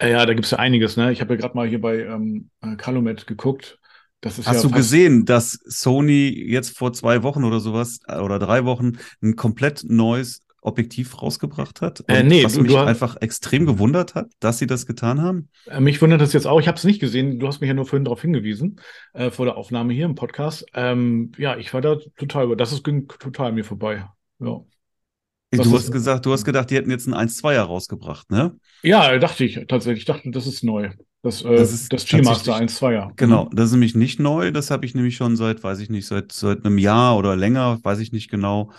Speaker 3: Äh, ja, da gibt es ja einiges, ne? Ich habe ja gerade mal hier bei ähm, äh, Calumet geguckt.
Speaker 2: Hast ja du gesehen, dass Sony jetzt vor zwei Wochen oder sowas äh, oder drei Wochen ein komplett neues Objektiv rausgebracht hat?
Speaker 3: Äh, nee,
Speaker 2: was du, mich du einfach extrem gewundert hat, dass sie das getan haben?
Speaker 3: Mich wundert das jetzt auch. Ich habe es nicht gesehen. Du hast mich ja nur vorhin darauf hingewiesen, äh, vor der Aufnahme hier im Podcast. Ähm, ja, ich war da total, das ist, ging total an mir vorbei. Ja.
Speaker 2: Was du hast gesagt, du hast gedacht, die hätten jetzt ein 1-2er rausgebracht, ne?
Speaker 3: Ja, dachte ich tatsächlich. Ich dachte, das ist neu. Das, äh, das, das G-Master 1-2er.
Speaker 2: Genau, das ist nämlich nicht neu. Das habe ich nämlich schon seit, weiß ich nicht, seit, seit einem Jahr oder länger, weiß ich nicht genau,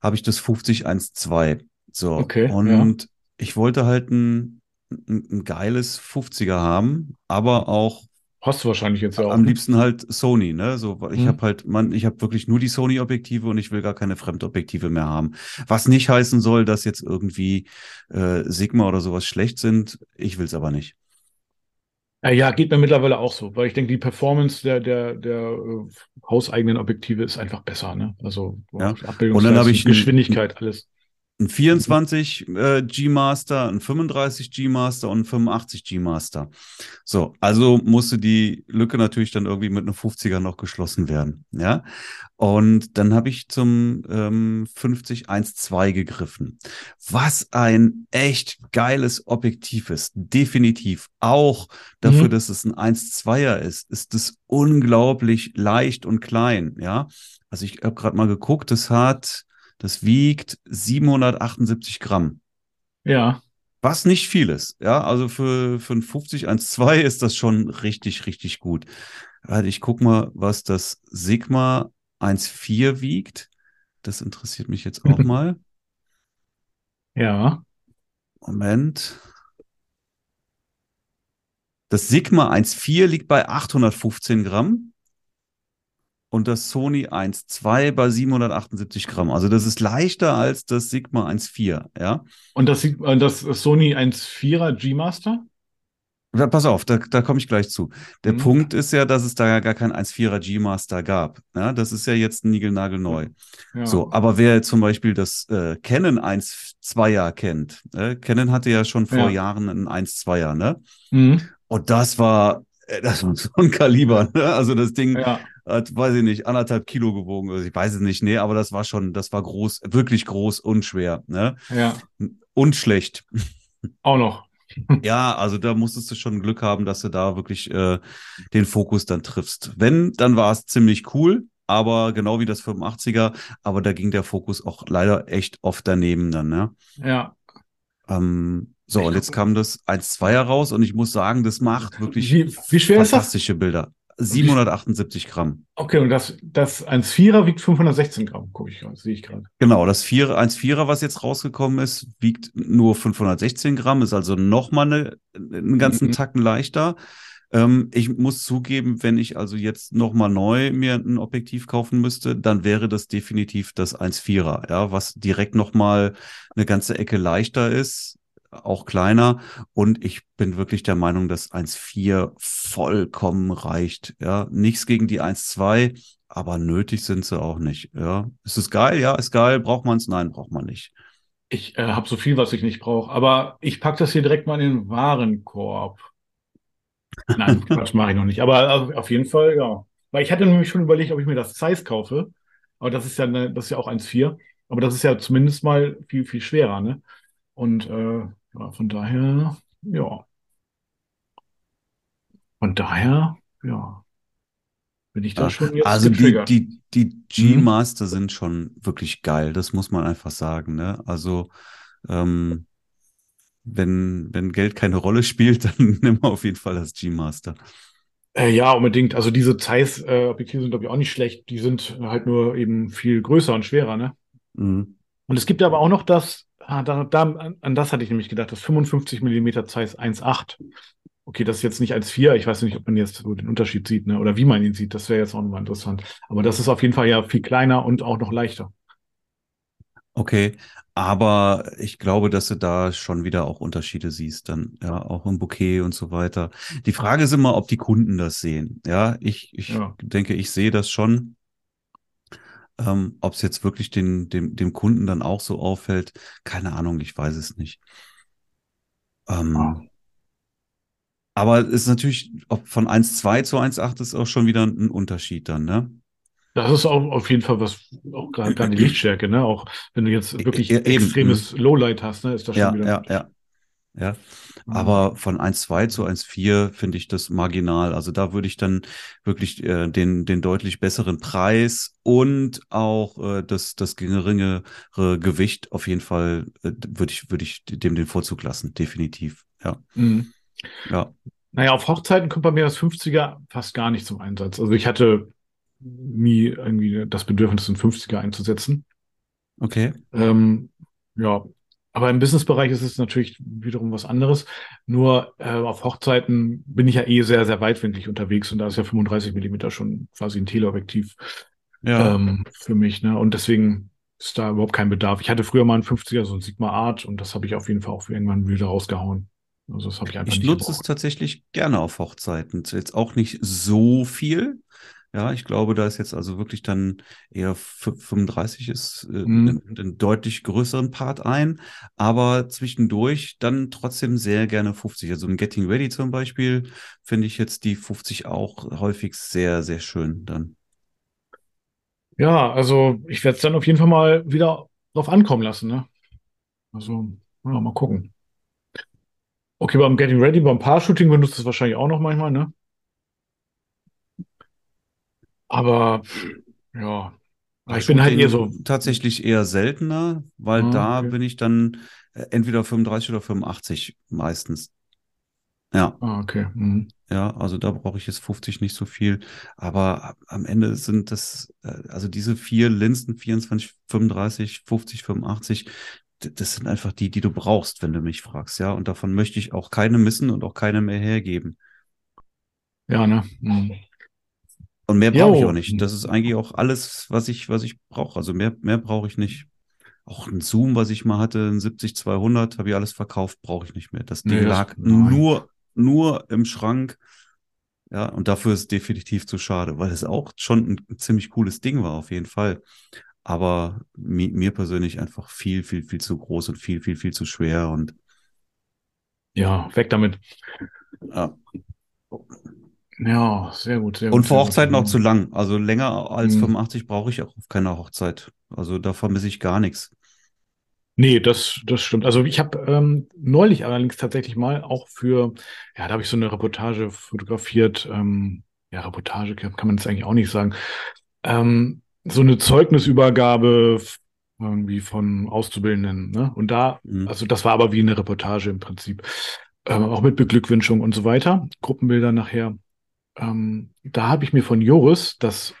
Speaker 2: habe ich das 50-1-2. So.
Speaker 3: Okay.
Speaker 2: Und ja. ich wollte halt ein, ein, ein geiles 50er haben, aber auch
Speaker 3: Hast du wahrscheinlich jetzt auch.
Speaker 2: Am ne? liebsten halt Sony, ne? So, weil ich hm. habe halt, man, ich habe wirklich nur die Sony-Objektive und ich will gar keine Fremdobjektive mehr haben. Was nicht heißen soll, dass jetzt irgendwie äh, Sigma oder sowas schlecht sind. Ich will es aber nicht.
Speaker 3: Ja, geht mir mittlerweile auch so, weil ich denke, die Performance der, der, der äh, hauseigenen Objektive ist einfach besser, ne? Also
Speaker 2: ja. und dann habe ich
Speaker 3: Geschwindigkeit, alles
Speaker 2: ein 24 äh, G-Master, ein 35 G-Master und ein 85 G-Master. So, also musste die Lücke natürlich dann irgendwie mit einem 50er noch geschlossen werden. Ja. Und dann habe ich zum ähm, 50-1-2 gegriffen. Was ein echt geiles Objektiv ist. Definitiv. Auch dafür, mhm. dass es ein 1-2er ist, ist es unglaublich leicht und klein. Ja. Also ich habe gerade mal geguckt, es hat das wiegt 778 Gramm.
Speaker 3: Ja.
Speaker 2: Was nicht viel ist. Ja, also für, für ein 50 1.2 ist das schon richtig, richtig gut. Also ich guck mal, was das Sigma 1.4 wiegt. Das interessiert mich jetzt auch mal.
Speaker 3: Ja.
Speaker 2: Moment. Das Sigma 1.4 liegt bei 815 Gramm und das Sony 1.2 bei 778 Gramm. Also das ist leichter als das Sigma 1.4, ja.
Speaker 3: Und das, das Sony 1.4er G-Master?
Speaker 2: Ja, pass auf, da, da komme ich gleich zu. Der mhm. Punkt ist ja, dass es da ja gar kein 1.4er G-Master gab. Ja, das ist ja jetzt niegelnagelneu. Ja. So, aber wer zum Beispiel das äh, Canon 1.2er kennt, äh, Canon hatte ja schon vor ja. Jahren einen 1.2er, ne? Mhm. Und das war, äh, das war so ein Kaliber, ne? Also das Ding, ja hat, weiß ich nicht, anderthalb Kilo gewogen. Also ich weiß es nicht, nee, aber das war schon, das war groß, wirklich groß und schwer, ne?
Speaker 3: Ja.
Speaker 2: Und schlecht.
Speaker 3: Auch noch.
Speaker 2: ja, also da musstest du schon Glück haben, dass du da wirklich äh, den Fokus dann triffst. Wenn, dann war es ziemlich cool, aber genau wie das 85er, aber da ging der Fokus auch leider echt oft daneben dann, ne?
Speaker 3: Ja.
Speaker 2: Ähm, so, und jetzt kam das 1-2er raus und ich muss sagen, das macht wirklich
Speaker 3: wie, wie
Speaker 2: fantastische Bilder. 778 Gramm.
Speaker 3: Okay, und das, das 1,4er wiegt 516 Gramm, gucke ich gerade, sehe ich gerade.
Speaker 2: Genau, das 1,4er, was jetzt rausgekommen ist, wiegt nur 516 Gramm, ist also nochmal eine, einen ganzen mhm. Tacken leichter. Ähm, ich muss zugeben, wenn ich also jetzt nochmal neu mir ein Objektiv kaufen müsste, dann wäre das definitiv das 1,4er, ja, was direkt nochmal eine ganze Ecke leichter ist auch kleiner. Und ich bin wirklich der Meinung, dass 1,4 vollkommen reicht. Ja, nichts gegen die 1,2, aber nötig sind sie auch nicht. Ja, ist es geil? Ja, ist geil. Braucht man es? Nein, braucht man nicht.
Speaker 3: Ich äh, habe so viel, was ich nicht brauche. Aber ich packe das hier direkt mal in den Warenkorb. Nein, Quatsch, mache ich noch nicht. Aber auf jeden Fall, ja. Weil ich hatte nämlich schon überlegt, ob ich mir das Zeiss kaufe. Aber das ist ja, eine, das ist ja auch 1,4. Aber das ist ja zumindest mal viel, viel schwerer, ne? Und äh, ja, von daher, ja. Von daher, ja. Bin ich da schon jetzt
Speaker 2: Also die, die, die G-Master mhm. sind schon wirklich geil, das muss man einfach sagen. Ne? Also ähm, wenn, wenn Geld keine Rolle spielt, dann nimm auf jeden Fall das G-Master.
Speaker 3: Äh, ja, unbedingt. Also diese Zeiss-Objektive äh, sind, glaube ich, auch nicht schlecht. Die sind halt nur eben viel größer und schwerer, ne? Mhm. Und es gibt aber auch noch das Ah, da, da, an das hatte ich nämlich gedacht, das 55 mm Zeiss 1.8. Okay, das ist jetzt nicht 1.4. Ich weiß nicht, ob man jetzt so den Unterschied sieht, ne? oder wie man ihn sieht. Das wäre jetzt auch nochmal interessant. Aber das ist auf jeden Fall ja viel kleiner und auch noch leichter.
Speaker 2: Okay, Aber ich glaube, dass du da schon wieder auch Unterschiede siehst, dann ja auch im Bouquet und so weiter. Die Frage ist immer, ob die Kunden das sehen. Ja, ich, ich ja. denke, ich sehe das schon. Ähm, ob es jetzt wirklich den, dem, dem Kunden dann auch so auffällt, keine Ahnung, ich weiß es nicht. Ähm, ah. Aber es ist natürlich, ob von 1,2 zu 1,8 ist auch schon wieder ein Unterschied dann, ne?
Speaker 3: Das ist auch auf jeden Fall was, auch gerade die Lichtstärke, ne? Auch wenn du jetzt wirklich e extremes mhm. Lowlight hast, ne, ist das
Speaker 2: ja,
Speaker 3: schon wieder.
Speaker 2: Ja, ja, ja. Aber von 1,2 zu 1,4 finde ich das marginal. Also da würde ich dann wirklich äh, den, den deutlich besseren Preis und auch äh, das, das geringere Gewicht auf jeden Fall äh, würde ich, würde ich dem den Vorzug lassen, definitiv. Ja. Mhm.
Speaker 3: Ja. Naja, auf Hochzeiten kommt bei mir das 50er fast gar nicht zum Einsatz. Also ich hatte nie irgendwie das Bedürfnis, einen 50er einzusetzen.
Speaker 2: Okay.
Speaker 3: Ähm, ja, aber im Businessbereich ist es natürlich wiederum was anderes. Nur äh, auf Hochzeiten bin ich ja eh sehr, sehr weitwinklig unterwegs und da ist ja 35 Millimeter schon quasi ein Teleobjektiv ja. ähm, für mich. Ne? Und deswegen ist da überhaupt kein Bedarf. Ich hatte früher mal einen 50er, so ein Sigma Art und das habe ich auf jeden Fall auch irgendwann wieder rausgehauen.
Speaker 2: Also das habe ich einfach Ich nutze gebraucht. es tatsächlich gerne auf Hochzeiten. Jetzt auch nicht so viel, ja, ich glaube, da ist jetzt also wirklich dann eher 35 ist äh, mhm. einen deutlich größeren Part ein, aber zwischendurch dann trotzdem sehr gerne 50. Also im Getting Ready zum Beispiel finde ich jetzt die 50 auch häufig sehr, sehr schön dann.
Speaker 3: Ja, also ich werde es dann auf jeden Fall mal wieder drauf ankommen lassen, ne? Also, ja, mal gucken. Okay, beim Getting Ready, beim Paar-Shooting benutzt es wahrscheinlich auch noch manchmal, ne? Aber ja,
Speaker 2: ich bin halt eher so. Tatsächlich eher seltener, weil ah, da okay. bin ich dann äh, entweder 35 oder 85 meistens. Ja.
Speaker 3: Ah, okay. Mhm.
Speaker 2: Ja, also da brauche ich jetzt 50 nicht so viel. Aber am Ende sind das, äh, also diese vier Linsen, 24, 35, 50, 85, das sind einfach die, die du brauchst, wenn du mich fragst, ja. Und davon möchte ich auch keine missen und auch keine mehr hergeben.
Speaker 3: Ja, ne? Mhm.
Speaker 2: Und mehr brauche ich auch nicht. Das ist eigentlich auch alles, was ich, was ich brauche. Also mehr, mehr brauche ich nicht. Auch ein Zoom, was ich mal hatte, ein 70-200, habe ich alles verkauft, brauche ich nicht mehr. Das Ding nee, lag nur, nur im Schrank. Ja, und dafür ist es definitiv zu schade, weil es auch schon ein ziemlich cooles Ding war, auf jeden Fall. Aber mi mir persönlich einfach viel, viel, viel zu groß und viel, viel, viel zu schwer und.
Speaker 3: Ja, weg damit.
Speaker 2: Ja.
Speaker 3: Ja, sehr gut. Sehr
Speaker 2: und für Hochzeiten auch zu lang. Also länger als mhm. 85 brauche ich auch auf keiner Hochzeit. Also da vermisse ich gar nichts.
Speaker 3: Nee, das, das stimmt. Also ich habe ähm, neulich allerdings tatsächlich mal auch für, ja, da habe ich so eine Reportage fotografiert. Ähm, ja, Reportage kann man jetzt eigentlich auch nicht sagen. Ähm, so eine Zeugnisübergabe irgendwie von Auszubildenden. Ne? Und da, mhm. also das war aber wie eine Reportage im Prinzip. Ähm, auch mit Beglückwünschung und so weiter. Gruppenbilder nachher ähm, da habe ich mir von Joris das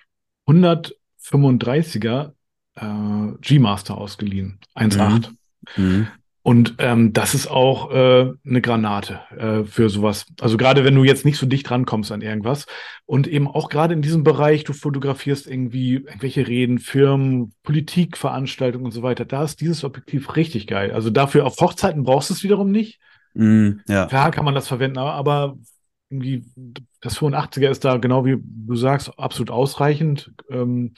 Speaker 3: 135er äh, G-Master ausgeliehen. 1.8. Mhm. Mhm. Und ähm, das ist auch äh, eine Granate äh, für sowas. Also gerade wenn du jetzt nicht so dicht rankommst an irgendwas und eben auch gerade in diesem Bereich, du fotografierst irgendwie irgendwelche Reden, Firmen, Politikveranstaltungen und so weiter, da ist dieses Objektiv richtig geil. Also dafür auf Hochzeiten brauchst du es wiederum nicht.
Speaker 2: Mm, ja.
Speaker 3: Klar kann man das verwenden, aber irgendwie das 85er ist da genau wie du sagst absolut ausreichend ähm,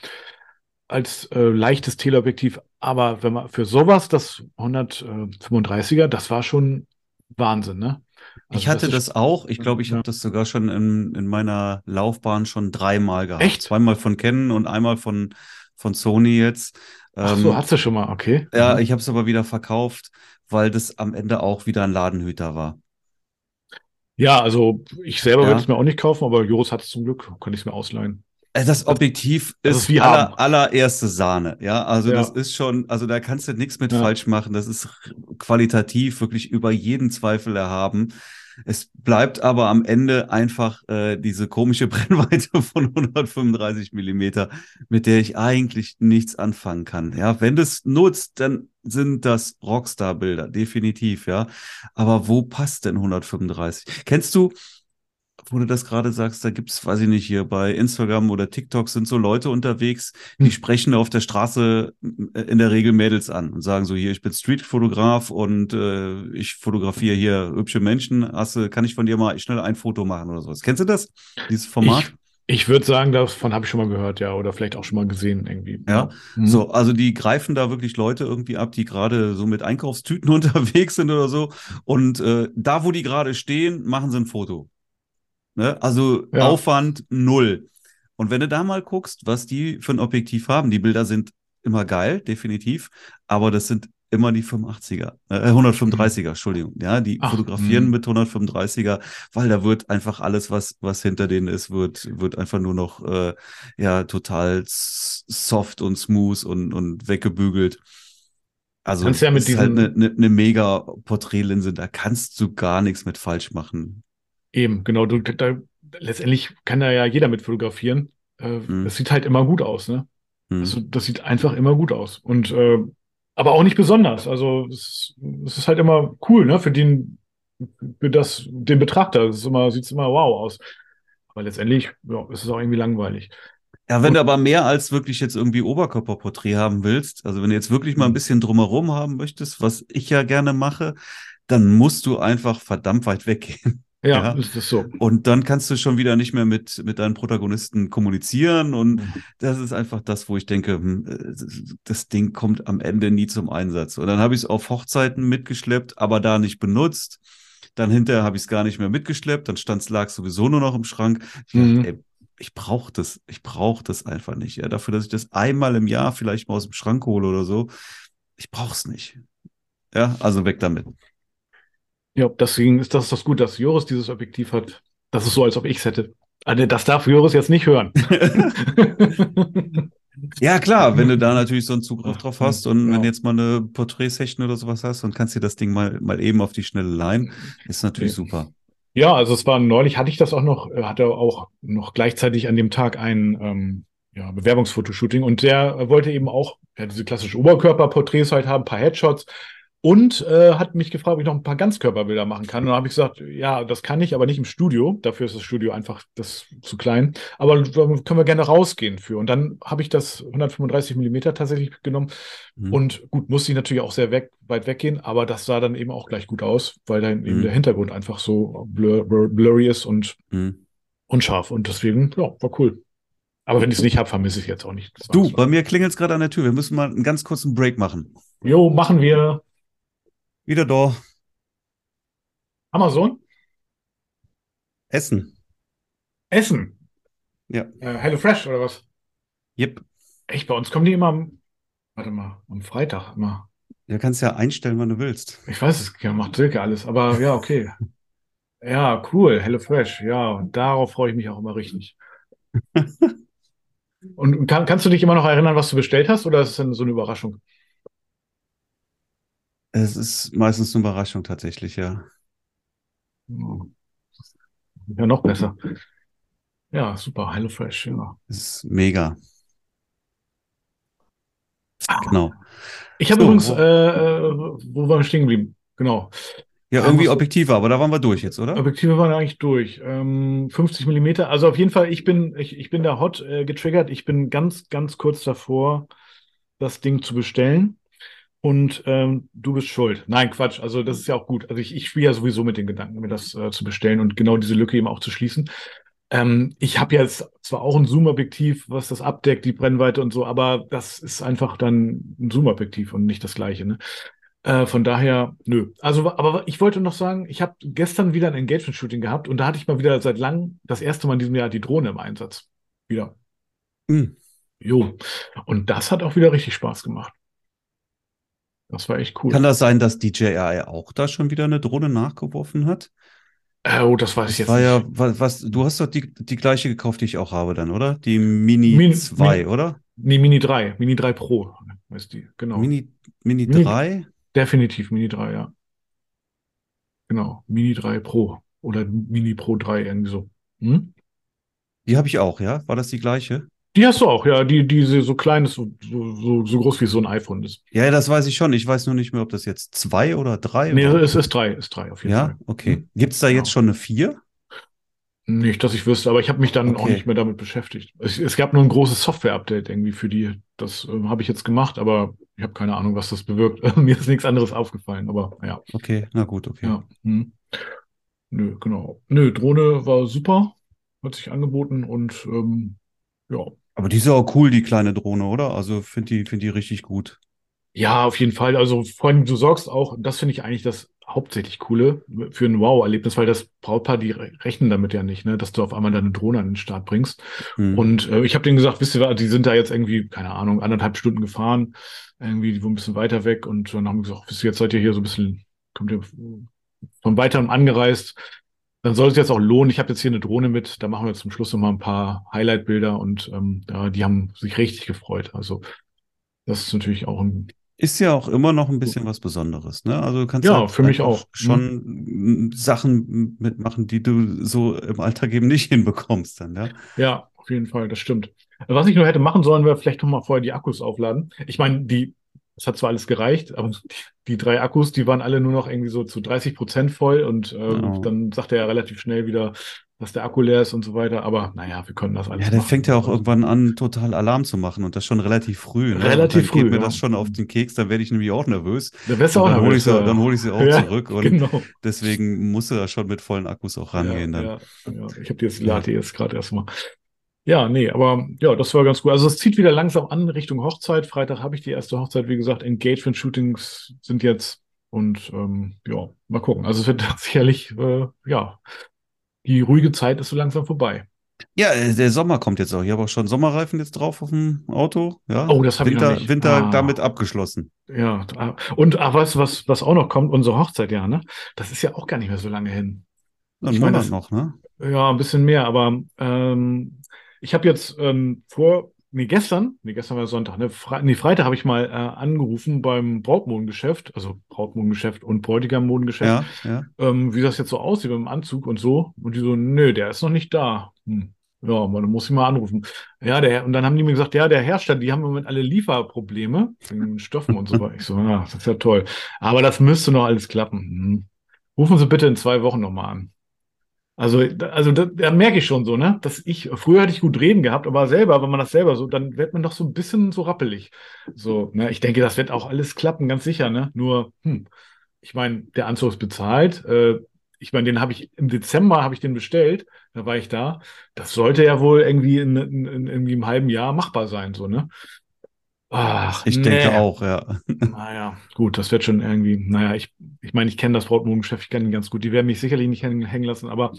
Speaker 3: als äh, leichtes Teleobjektiv. Aber wenn man für sowas das 135er, das war schon Wahnsinn, ne?
Speaker 2: Also ich hatte das, das, auch. Ich glaube, ich ja. habe das sogar schon in, in meiner Laufbahn schon dreimal gehabt.
Speaker 3: Echt?
Speaker 2: Zweimal von Canon und einmal von, von Sony jetzt.
Speaker 3: Ach so, ähm, hast du schon mal, okay.
Speaker 2: Ja, mhm. ich habe es aber wieder verkauft, weil das am Ende auch wieder ein Ladenhüter war.
Speaker 3: Ja, also ich selber ja. würde es mir auch nicht kaufen, aber Joris hat es zum Glück, kann ich es mir ausleihen.
Speaker 2: Äh, das Objektiv das, ist, ist aller, allererste Sahne, ja. Also ja. das ist schon, also da kannst du nichts mit ja. falsch machen. Das ist qualitativ wirklich über jeden Zweifel erhaben. Es bleibt aber am Ende einfach äh, diese komische Brennweite von 135 Millimeter, mit der ich eigentlich nichts anfangen kann. Ja, wenn das nutzt, dann sind das Rockstar-Bilder, definitiv, ja. Aber wo passt denn 135? Kennst du wo du das gerade sagst, da gibt's, weiß ich nicht, hier bei Instagram oder TikTok sind so Leute unterwegs, die
Speaker 3: Hm.
Speaker 2: sprechen auf der Straße äh, in der Regel Mädels an und sagen so, hier, ich bin Streetfotograf und äh, ich fotografiere hier hübsche Menschen. Hast du, kann ich von dir mal schnell ein Foto machen oder sowas? Kennst du das? Dieses Format?
Speaker 3: Ich, ich würde sagen, davon habe ich schon mal gehört, ja, oder vielleicht auch schon mal gesehen irgendwie.
Speaker 2: Ja,
Speaker 3: Mhm.
Speaker 2: So, also die greifen da wirklich Leute irgendwie ab, die gerade so mit Einkaufstüten unterwegs sind oder so. Und äh, da, wo die gerade stehen, machen sie ein Foto. Ne? Also
Speaker 3: Ja.
Speaker 2: Aufwand null. Und wenn du da mal guckst, was die für ein Objektiv haben, die Bilder sind immer geil, definitiv, aber das sind immer die 85er, äh, 135er, Entschuldigung. Ja, die
Speaker 3: Ach,
Speaker 2: fotografieren
Speaker 3: mhm.
Speaker 2: mit 135er, weil da wird einfach alles, was, was hinter denen ist, wird, wird einfach nur noch äh, ja total soft und smooth und, und weggebügelt. Also
Speaker 3: Kannst ja mit
Speaker 2: ist halt eine, eine, eine mega Porträtlinse, da kannst du gar nichts mit falsch machen.
Speaker 3: Eben, genau. Du, da, letztendlich kann da ja jeder mit fotografieren. Äh,
Speaker 2: Mhm.
Speaker 3: Es sieht halt immer gut aus, ne?
Speaker 2: Hm.
Speaker 3: Also, das sieht einfach immer gut aus. Und äh, aber auch nicht besonders. Also es, es ist halt immer cool, ne? Für den, für das, den Betrachter. Es ist immer, sieht immer wow aus. Aber letztendlich, ja, es ist auch irgendwie langweilig.
Speaker 2: Ja, wenn du aber mehr als wirklich jetzt irgendwie Oberkörperporträt haben willst, also wenn du jetzt wirklich mal ein
Speaker 3: Mhm.
Speaker 2: bisschen drumherum haben möchtest, was ich ja gerne mache, dann musst du einfach verdammt weit weggehen.
Speaker 3: Ja,
Speaker 2: Ja.
Speaker 3: ist das so.
Speaker 2: Und dann kannst du schon wieder nicht mehr mit, mit deinen Protagonisten kommunizieren. Und
Speaker 3: Mhm.
Speaker 2: das ist einfach das, wo ich denke, hm, äh, das Ding kommt am Ende nie zum Einsatz. Und dann habe ich es auf Hochzeiten mitgeschleppt, aber da nicht benutzt. Dann hinterher habe ich es gar nicht mehr mitgeschleppt. Dann stand es lag sowieso nur noch im Schrank. Ich dachte,
Speaker 3: Mhm.
Speaker 2: ey, ich brauche das, ich brauche das einfach nicht. Ja, dafür, dass ich das einmal im Jahr vielleicht mal aus dem Schrank hole oder so. Ich brauche es nicht. Ja, also weg damit.
Speaker 3: Ja, deswegen ist das das gut, dass Joris dieses Objektiv hat. Das ist so, als ob ich es hätte. Also, das darf Joris jetzt nicht hören.
Speaker 2: Ja, klar, wenn du da natürlich so einen Zugriff drauf hast und wenn
Speaker 3: ja.
Speaker 2: du jetzt mal eine Porträtsession oder sowas hast und kannst dir das Ding mal, mal eben auf die Schnelle leihen, ist natürlich
Speaker 3: Ja.
Speaker 2: super.
Speaker 3: Ja, also es war neulich, hatte ich das auch noch, äh, hatte auch noch gleichzeitig an dem Tag ein ähm, ja, Bewerbungsfotoshooting und der wollte eben auch ja, diese klassischen Oberkörperporträts halt haben, ein paar Headshots und äh, hat mich gefragt, ob ich noch ein paar Ganzkörperbilder machen kann. Und dann habe ich gesagt, ja, das kann ich, aber nicht im Studio. Dafür ist das Studio einfach das zu klein. Aber da können wir gerne rausgehen für. Und dann habe ich das 135 Millimeter tatsächlich genommen
Speaker 2: Mhm.
Speaker 3: und gut, musste ich natürlich auch sehr weg, weit weggehen, aber das sah dann eben auch gleich gut aus, weil dann eben
Speaker 2: Mhm.
Speaker 3: der Hintergrund einfach so blur, blur, blurry ist und
Speaker 2: Mhm.
Speaker 3: unscharf. Und deswegen, ja, war cool. Aber wenn ich es nicht habe, vermisse ich jetzt auch nicht.
Speaker 2: Du, bei mir klingelt es gerade an der Tür. Wir müssen mal einen ganz kurzen Break machen.
Speaker 3: Jo, machen wir
Speaker 2: Wieder da.
Speaker 3: Amazon?
Speaker 2: Essen.
Speaker 3: Essen.
Speaker 2: Ja.
Speaker 3: Äh, HelloFresh oder was?
Speaker 2: Yep.
Speaker 3: Echt, bei uns kommen die immer am, warte mal, am Freitag immer.
Speaker 2: Du kannst ja einstellen, wann du willst.
Speaker 3: Ich weiß es, ja, macht Silke alles, aber ja, okay. Ja, cool, HelloFresh, ja, und darauf freue ich mich auch immer richtig. Und kann, kannst du dich immer noch erinnern, was du bestellt hast, oder ist es dann so eine Überraschung?
Speaker 2: Es ist meistens eine Überraschung tatsächlich, ja.
Speaker 3: Ja, noch besser. Ja, super, HelloFresh, ja.
Speaker 2: Es ist mega. Genau.
Speaker 3: Ich habe
Speaker 2: So,
Speaker 3: übrigens,
Speaker 2: wo-
Speaker 3: äh, äh, wo waren wir stehen geblieben? Genau.
Speaker 2: Ja,
Speaker 3: Ja,
Speaker 2: irgendwie
Speaker 3: musst du-
Speaker 2: Objektive, aber da waren wir durch jetzt, oder?
Speaker 3: Objektive waren eigentlich durch. Ähm, 50 Millimeter. Also auf jeden Fall, ich bin, ich, ich bin da hot äh, getriggert. Ich bin ganz, ganz kurz davor, das Ding zu bestellen. Und ähm, du bist schuld. Nein, Quatsch. Also das ist ja auch gut. Also ich, ich spiele ja sowieso mit den Gedanken, mir das äh, zu bestellen und genau diese Lücke eben auch zu schließen. Ähm, ich habe jetzt zwar auch ein Zoom-Objektiv, was das abdeckt, die Brennweite und so, aber das ist einfach dann ein Zoom-Objektiv und nicht das gleiche. Ne? Äh, von daher, nö. Also, aber ich wollte noch sagen, ich habe gestern wieder ein Engagement-Shooting gehabt und da hatte ich mal wieder seit langem das erste Mal in diesem Jahr die Drohne im Einsatz. Wieder.
Speaker 2: Hm.
Speaker 3: Jo. Und das hat auch wieder richtig Spaß gemacht. Das war echt cool.
Speaker 2: Kann das sein, dass DJI auch da schon wieder eine Drohne nachgeworfen hat?
Speaker 3: äh, oh, das weiß ich jetzt
Speaker 2: war ja,
Speaker 3: nicht.
Speaker 2: was, was, du hast doch die, die gleiche gekauft, die ich auch habe dann, oder? Die Mini
Speaker 3: Mini-
Speaker 2: 2,
Speaker 3: Mini-
Speaker 2: oder?
Speaker 3: Nee, Mini 3. Mini 3 Pro ist die. Genau.
Speaker 2: Mini, Mini
Speaker 3: Mini-
Speaker 2: 3?
Speaker 3: Definitiv Mini 3, ja. Genau. Mini 3 Pro. Oder Mini Pro 3, irgendwie so. Hm?
Speaker 2: Die habe ich auch, ja? War das die gleiche?
Speaker 3: Die hast du auch, ja. Die, die so klein ist, so, so, so, groß wie so ein iPhone ist.
Speaker 2: Ja, das weiß ich schon. Ich weiß nur nicht mehr, ob das jetzt zwei oder drei
Speaker 3: Nee,
Speaker 2: war.
Speaker 3: es ist drei, ist drei auf jeden
Speaker 2: Ja,
Speaker 3: Fall.
Speaker 2: okay.
Speaker 3: Hm.
Speaker 2: Gibt's da jetzt
Speaker 3: Genau.
Speaker 2: schon eine vier?
Speaker 3: Nicht, dass ich wüsste, aber ich habe mich dann
Speaker 2: Okay.
Speaker 3: auch nicht mehr damit beschäftigt. Es, es gab nur ein großes Software-Update irgendwie für die. Das ähm, habe ich jetzt gemacht, aber ich habe keine Ahnung, was das bewirkt. Mir ist nichts anderes aufgefallen, aber ja.
Speaker 2: Okay, na gut, okay.
Speaker 3: Ja. Hm. Nö, genau. Nö, Drohne war super, hat sich angeboten und ähm, ja.
Speaker 2: Aber die ist ja auch cool, die kleine Drohne, oder? Also finde die, find die richtig gut.
Speaker 3: Ja, auf jeden Fall. Also vor allem, du sorgst auch, das finde ich eigentlich das hauptsächlich Coole für ein Wow-Erlebnis, weil das Brautpaar, die re- rechnen damit ja nicht, ne, dass du auf einmal deine Drohne an den Start bringst.
Speaker 2: Hm.
Speaker 3: Und äh, ich habe denen gesagt, wisst ihr was, die sind da jetzt irgendwie, keine Ahnung, anderthalb Stunden gefahren, irgendwie, die wohnen ein bisschen weiter weg und dann haben wir gesagt, wisst ihr, jetzt seid ihr hier so ein bisschen, kommt ihr von weiterem angereist, dann soll es jetzt auch lohnen. Ich habe jetzt hier eine Drohne mit, da machen wir zum Schluss noch mal ein paar Highlight-Bilder und ähm, ja, die haben sich richtig gefreut. Also das ist natürlich auch ein
Speaker 2: Ist ja auch immer noch ein bisschen was Besonderes, ne? Also du kannst
Speaker 3: Ja,
Speaker 2: halt
Speaker 3: für mich auch.
Speaker 2: schon mm, Sachen mitmachen, die du so im Alltag eben nicht hinbekommst dann, ja?
Speaker 3: Ja, auf jeden Fall, das stimmt. Was ich nur hätte machen sollen, wäre vielleicht noch mal vorher die Akkus aufladen. Ich meine, die, das hat zwar alles gereicht, aber die, die drei Akkus, die waren alle nur noch irgendwie so zu 30 Prozent voll und ähm,
Speaker 2: Ja.
Speaker 3: dann sagt er ja relativ schnell wieder, dass der Akku leer ist und so weiter. Aber naja, wir können das alles
Speaker 2: Ja, der
Speaker 3: machen.
Speaker 2: fängt ja auch irgendwann an, total Alarm zu machen und das schon relativ früh, ne?
Speaker 3: Relativ
Speaker 2: dann
Speaker 3: früh,
Speaker 2: geht mir
Speaker 3: ja.
Speaker 2: das schon auf den Keks, dann werde ich nämlich auch nervös.
Speaker 3: Da wärst du auch
Speaker 2: dann hole ich
Speaker 3: nervös,
Speaker 2: sie,
Speaker 3: ja.
Speaker 2: dann hole ich sie auch
Speaker 3: Ja,
Speaker 2: zurück und
Speaker 3: Genau.
Speaker 2: deswegen musst du da schon mit vollen Akkus auch rangehen dann.
Speaker 3: Ich habe jetzt, lade die jetzt gerade erstmal. Ja, nee, aber ja, das war ganz gut. Also es zieht wieder langsam an Richtung Hochzeit. Freitag habe ich die erste Hochzeit, wie gesagt, Engagement-Shootings sind jetzt und ähm, ja, mal gucken. Also es wird sicherlich, äh, ja, die ruhige Zeit ist so langsam vorbei.
Speaker 2: Ja, äh, der Sommer kommt jetzt auch. Ich habe auch schon Sommerreifen jetzt drauf auf dem Auto. Ja,
Speaker 3: Oh, das habe ich noch
Speaker 2: Winter,
Speaker 3: nicht.
Speaker 2: Winter
Speaker 3: Ah.
Speaker 2: damit abgeschlossen.
Speaker 3: Ja, und ach, weißt du, was, was auch noch kommt? Unsere Hochzeit, ja, ne? Das ist ja auch gar nicht mehr so lange hin. Meine,
Speaker 2: Monat
Speaker 3: das-
Speaker 2: noch, ne?
Speaker 3: Ja, ein bisschen mehr, aber ähm, ich habe jetzt ähm, vor, nee, gestern, nee, gestern war Sonntag, ne, Fre nee, Freitag habe ich mal äh, angerufen beim Brautmodengeschäft, also Brautmodengeschäft und Bräutigammodengeschäft,
Speaker 2: Ja, ja.
Speaker 3: ähm, wie das jetzt so aussieht mit dem Anzug und so. Und die so, nö, der ist noch nicht da. Hm. Ja, man muss ich mal anrufen. Ja, der, und dann haben die mir gesagt, ja, der Hersteller, die haben im Moment alle Lieferprobleme wegen Stoffen und so weiter. Ich so, ja, das ist ja toll. Aber das müsste noch alles klappen. Hm. Rufen Sie bitte in zwei Wochen nochmal an. Also, da- also da, da merke ich schon so, ne, dass ich, früher hatte ich gut reden gehabt, aber selber, wenn man das selber so, dann wird man doch so ein bisschen so rappelig. So, ne, ich denke, das wird auch alles klappen, ganz sicher, ne, nur, hm, ich meine, der Anzug ist bezahlt, äh, ich meine, den habe ich im Dezember habe ich den bestellt, da war ich da. Das sollte ja wohl irgendwie in, in, in irgendwie im halben Jahr machbar sein, so, ne? Ach,
Speaker 2: Ich
Speaker 3: nee.
Speaker 2: denke auch, ja.
Speaker 3: Naja, gut, das wird schon irgendwie, naja, ich, ich meine, ich kenne das Brautmodengeschäft, ich kenne ihn ganz gut. Die werden mich sicherlich nicht hängen, lassen, aber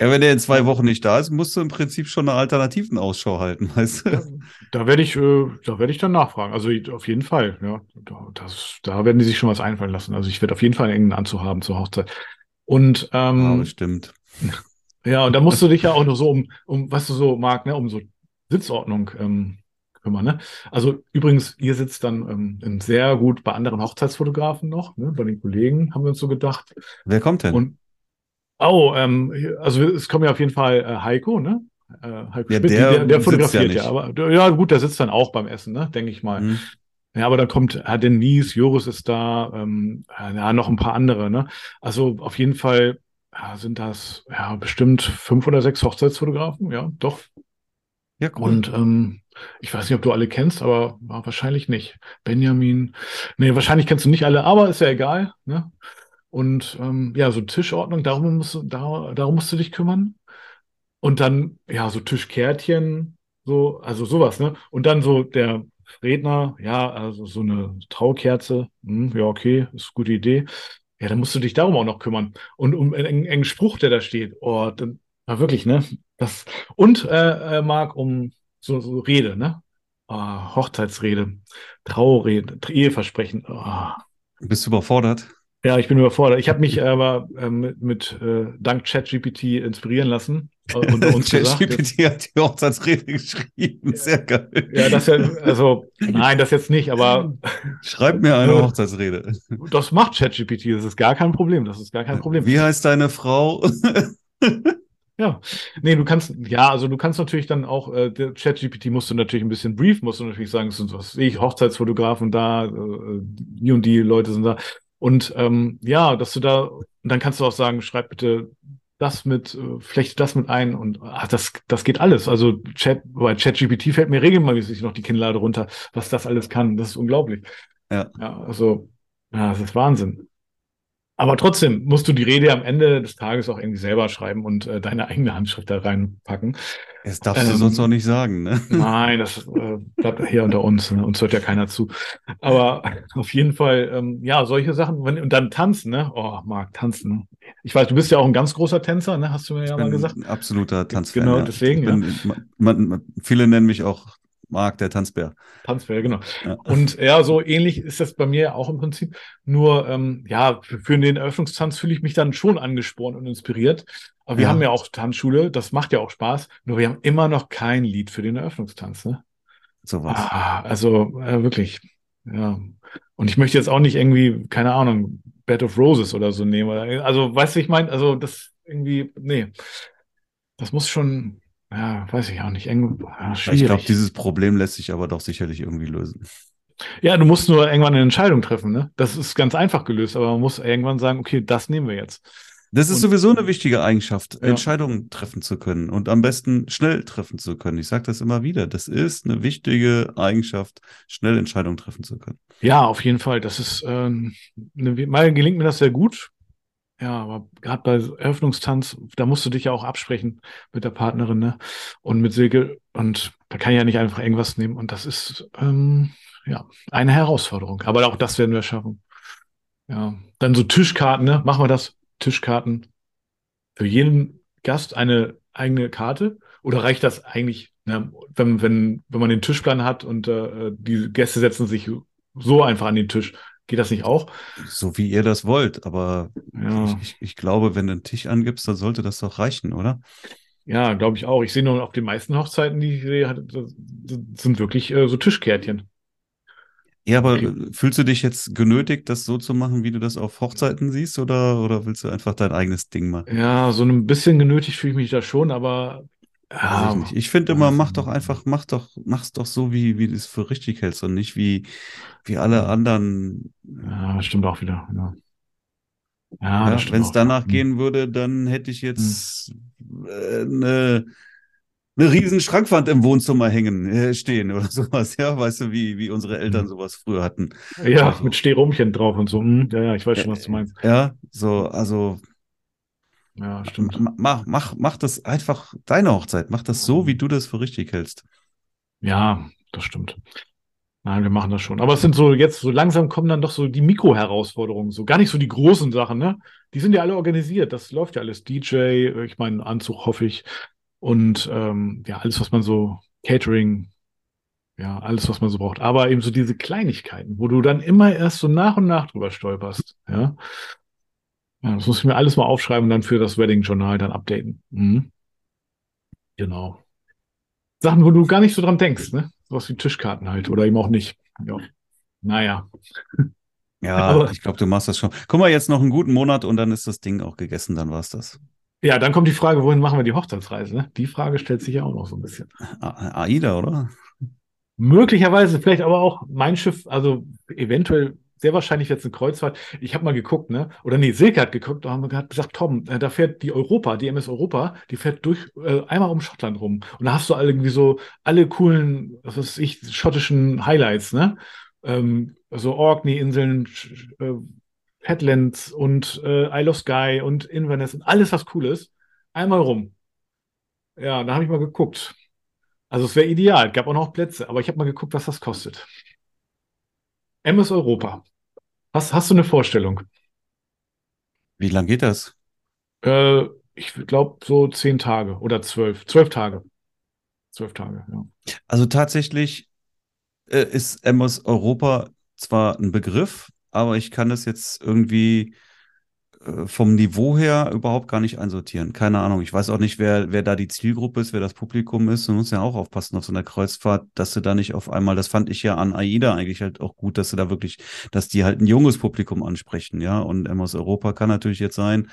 Speaker 2: Ja, wenn der in zwei Wochen nicht da ist, musst du im Prinzip schon eine alternativen Ausschau halten, weißt
Speaker 3: da,
Speaker 2: du?
Speaker 3: da werde ich, äh, da werde ich dann nachfragen. Also auf jeden Fall, ja. Da, das, da werden die sich schon was einfallen lassen. Also ich werde auf jeden Fall einen engen Anzug haben zur Hochzeit. Und
Speaker 2: Ja,
Speaker 3: ähm,
Speaker 2: bestimmt.
Speaker 3: Ja, und da musst du dich ja auch noch so um, um, was du so, Marc, ne, um so Sitzordnung ähm, kümmern, ne? Also übrigens, ihr sitzt dann ähm, sehr gut bei anderen Hochzeitsfotografen noch, ne? Bei den Kollegen haben wir uns so gedacht.
Speaker 2: Wer kommt denn?
Speaker 3: Und oh, ähm, also es kommt ja auf jeden Fall äh, Heiko, ne? Äh, Heiko
Speaker 2: Ja,
Speaker 3: Schmidt,
Speaker 2: der
Speaker 3: der, der fotografiert
Speaker 2: ja
Speaker 3: ja,
Speaker 2: nicht.
Speaker 3: aber ja gut, der sitzt dann auch beim Essen, ne? Denke ich mal.
Speaker 2: Hm.
Speaker 3: Ja, aber dann kommt Herr Denise, Joris ist da, ähm, ja, noch ein paar andere, ne? Also auf jeden Fall ja, sind das ja bestimmt fünf oder sechs Hochzeitsfotografen, ja, doch.
Speaker 2: Ja, cool.
Speaker 3: Und ähm, ich weiß nicht, ob du alle kennst, aber wahrscheinlich nicht. Benjamin, nee, wahrscheinlich kennst du nicht alle, aber ist ja egal, ne? Und ähm, ja, so Tischordnung, darum musst du, da, darum musst du dich kümmern. Und dann, ja, so Tischkärtchen, so, also sowas, ne? Und dann so der Redner, ja, also so eine Traukerze, hm, ja, okay, ist eine gute Idee. Ja, dann musst du dich darum auch noch kümmern. Und um einen engen Spruch, der da steht, oh, dann, ja, wirklich, ne? Das, und, äh, äh, Marc, um so, so Rede, ne? Ah, Hochzeitsrede, Trauerrede, Eheversprechen. ah.
Speaker 2: Bist du überfordert?
Speaker 3: Ja, ich bin überfordert. Ich habe mich aber äh, mit, äh, dank ChatGPT inspirieren lassen.
Speaker 2: ChatGPT hat die Hochzeitsrede geschrieben. Sehr geil.
Speaker 3: Ja, das ja, also, nein, das jetzt nicht, aber
Speaker 2: Schreib mir eine
Speaker 3: Äh,
Speaker 2: Hochzeitsrede.
Speaker 3: das macht ChatGPT, das ist gar kein Problem, das ist gar kein Problem.
Speaker 2: Wie heißt deine Frau?
Speaker 3: Ja, nee, du kannst, ja, also du kannst natürlich dann auch, äh, ChatGPT musst du natürlich ein bisschen briefen, musst du natürlich sagen, es sind was weiß ich, Hochzeitsfotografen da, äh, die und die Leute sind da. Und ähm, ja, dass du da, und dann kannst du auch sagen, schreib bitte das mit, äh, flechte das mit ein und ach, das, das geht alles. Also Chat, bei ChatGPT fällt mir regelmäßig noch die Kinnlade runter, was das alles kann. Das ist unglaublich. Ja. Ja, also, ja, das ist Wahnsinn. Aber trotzdem musst du die Rede am Ende des Tages auch irgendwie selber schreiben und äh, deine eigene Handschrift da reinpacken.
Speaker 2: Das darfst ähm, du sonst auch nicht sagen, ne?
Speaker 3: Nein, das äh, bleibt hier unter uns. Ne? Uns hört ja keiner zu. Aber auf jeden Fall, ähm, ja, solche Sachen. Wenn, und dann tanzen, ne? Oh, Marc, tanzen. Ich weiß, du bist ja auch ein ganz großer Tänzer, ne? Hast du mir ja mal gesagt. Ein
Speaker 2: absoluter Tanzfan.
Speaker 3: Genau, ja. deswegen.
Speaker 2: Bin, ja. man, man, viele nennen mich auch Marc, der Tanzbär.
Speaker 3: Tanzbär, genau. Ja. Und ja, so ähnlich ist das bei mir auch im Prinzip. Nur, ähm, ja, für, den Eröffnungstanz fühle ich mich dann schon angespornt und inspiriert. Aber wir ja. haben ja auch Tanzschule, das macht ja auch Spaß. Nur wir haben immer noch kein Lied für den Eröffnungstanz, ne?
Speaker 2: Sowas.
Speaker 3: Ah, also äh, wirklich, ja. Und ich möchte jetzt auch nicht irgendwie, keine Ahnung, Bed of Roses oder so nehmen. Also, weißt du, ich meine, also das irgendwie, nee. Das muss schon, ja, weiß ich auch nicht.
Speaker 2: Ja, ich glaube, dieses Problem lässt sich aber doch sicherlich irgendwie lösen.
Speaker 3: Ja, du musst nur irgendwann eine Entscheidung treffen. Ne? Das ist ganz einfach gelöst, aber man muss irgendwann sagen, okay, das nehmen wir jetzt.
Speaker 2: Das ist und, sowieso eine wichtige Eigenschaft, ja. Entscheidungen treffen zu können und am besten schnell treffen zu können. Ich sage das immer wieder. Das ist eine wichtige Eigenschaft, schnell Entscheidungen treffen zu können.
Speaker 3: Ja, auf jeden Fall. Das ist, äh, eine, mal gelingt mir das sehr gut. Ja, aber gerade bei Eröffnungstanz, da musst du dich ja auch absprechen mit der Partnerin, ne? Und mit Silke. Und da kann ich ja nicht einfach irgendwas nehmen. Und das ist ähm, ja eine Herausforderung. Aber auch das werden wir schaffen. Ja. Dann so Tischkarten, ne? Machen wir das. Tischkarten. Für jeden Gast eine eigene Karte? Oder reicht das eigentlich, ne, wenn, wenn, wenn man den Tischplan hat und äh, die Gäste setzen sich so einfach an den Tisch? Geht das nicht auch?
Speaker 2: So wie ihr das wollt, aber ja. ich, ich, glaube, wenn du einen Tisch angibst, dann sollte das doch reichen, oder?
Speaker 3: Ja, glaube ich auch. Ich sehe nur auf den meisten Hochzeiten, die ich sehe, sind wirklich äh, so Tischkärtchen.
Speaker 2: Ja, aber okay. fühlst du dich jetzt genötigt, das so zu machen, wie du das auf Hochzeiten siehst, oder, oder willst du einfach dein eigenes Ding machen?
Speaker 3: Ja, so ein bisschen genötigt fühle ich mich da schon, aber
Speaker 2: ja, ich, ich finde immer, mach doch einfach, mach doch, mach's doch so, wie, wie du es für richtig hältst und nicht wie, wie alle anderen.
Speaker 3: Ja, stimmt auch wieder. Ja.
Speaker 2: Ja, ja wenn es danach hm. gehen würde, dann hätte ich jetzt hm. äh, eine, eine riesen Schrankwand im Wohnzimmer hängen, äh, stehen oder sowas, ja, weißt du, wie, wie unsere Eltern hm. sowas früher hatten.
Speaker 3: Ja, also, mit Stehrumchen drauf und so. Hm, ja, ja, ich weiß schon, was du meinst.
Speaker 2: Ja, so, also
Speaker 3: ja, stimmt.
Speaker 2: Mach, mach, mach das einfach deine Hochzeit. Mach das so, wie du das für richtig hältst.
Speaker 3: Ja, das stimmt. Nein, wir machen das schon. Aber es sind so, jetzt so langsam kommen dann doch so die Mikro-Herausforderungen, so gar nicht so die großen Sachen, ne? Die sind ja alle organisiert. Das läuft ja alles. DJ, ich meine, Anzug hoffe ich. Und ähm, ja, alles, was man so, Catering, ja, alles, was man so braucht. Aber eben so diese Kleinigkeiten, wo du dann immer erst so nach und nach drüber stolperst, ja. Ja, das muss ich mir alles mal aufschreiben und dann für das Wedding-Journal dann updaten. Mhm. Genau. Sachen, wo du gar nicht so dran denkst, ne? Sowas wie Tischkarten halt oder eben auch nicht. Ja. Naja.
Speaker 2: Ja, Aber, ich glaube, du machst das schon. Guck mal, jetzt noch einen guten Monat und dann ist das Ding auch gegessen, dann war es das.
Speaker 3: Ja, dann kommt die Frage, wohin machen wir die Hochzeitsreise? Ne? Die Frage stellt sich ja auch noch so ein bisschen.
Speaker 2: AIDA, oder?
Speaker 3: Möglicherweise, vielleicht aber auch mein Schiff, also eventuell sehr wahrscheinlich jetzt eine Kreuzfahrt. Ich habe mal geguckt, ne? Oder nee, Silke hat geguckt, haben wir gesagt, Tom, äh, da fährt die Europa, die MS Europa, die fährt durch äh, einmal um Schottland rum. Und da hast du irgendwie so alle coolen, was weiß ich, schottischen Highlights, ne? Ähm, also Orkney-Inseln, äh, Headlands und äh, Isle of Skye und Inverness und alles, was cool ist, einmal rum. Ja, da habe ich mal geguckt. Also es wäre ideal, gab auch noch Plätze, aber ich habe mal geguckt, was das kostet. MS Europa. Hast, hast du eine Vorstellung?
Speaker 2: Wie lang geht das?
Speaker 3: Äh, ich glaube so zehn Tage oder zwölf. Zwölf Tage. Zwölf Tage, ja.
Speaker 2: Also tatsächlich äh, ist MS Europa zwar ein Begriff, aber ich kann das jetzt irgendwie vom Niveau her überhaupt gar nicht einsortieren. Keine Ahnung. Ich weiß auch nicht, wer, wer da die Zielgruppe ist, wer das Publikum ist. Du musst ja auch aufpassen auf so einer Kreuzfahrt, dass du da nicht auf einmal, das fand ich ja an AIDA eigentlich halt auch gut, dass du da wirklich, dass die halt ein junges Publikum ansprechen, ja. Und aus Europa kann natürlich jetzt sein,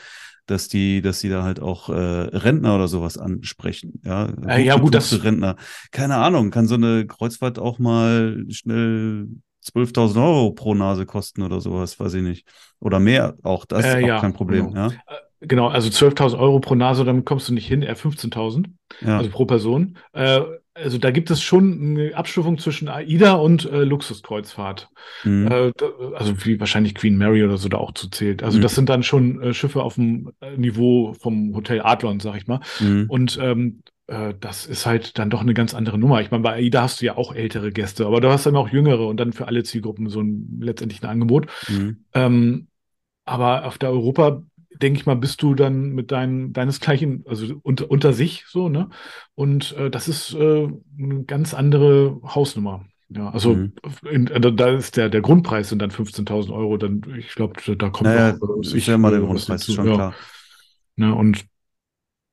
Speaker 2: dass die, dass die da halt auch äh, Rentner oder sowas ansprechen. Ja,
Speaker 3: äh, ja gut, das
Speaker 2: Rentner. Keine Ahnung, kann so eine Kreuzfahrt auch mal schnell 12.000 Euro pro Nase kosten oder sowas, weiß ich nicht. Oder mehr auch, das ist äh, auch ja, kein Problem. Genau. Ja?
Speaker 3: Genau, also 12.000 Euro pro Nase, damit kommst du nicht hin, eher 15.000, ja. also pro Person. Äh, also da gibt es schon eine Abstufung zwischen AIDA und äh, Luxuskreuzfahrt. Mhm. Äh, also wie wahrscheinlich Queen Mary oder so da auch zu zählt. Also mhm. das sind dann schon äh, Schiffe auf dem äh, Niveau vom Hotel Adlon, sag ich mal. Mhm. Und ähm, äh, das ist halt dann doch eine ganz andere Nummer. Ich meine, bei AIDA hast du ja auch ältere Gäste, aber du hast dann auch jüngere und dann für alle Zielgruppen so ein letztendlich ein Angebot. Mhm. Ähm, aber auf der Europa denke ich mal, bist du dann mit deinen, deinesgleichen, also unter, unter sich so, ne? Und äh, das ist äh, eine ganz andere Hausnummer. Ja, also mhm. in, äh, da ist der, der Grundpreis sind dann 15.000 Euro, dann, ich glaube, da kommt
Speaker 2: naja, noch, ich ja mal den Grundpreis, ist schon ja. klar.
Speaker 3: Ne, und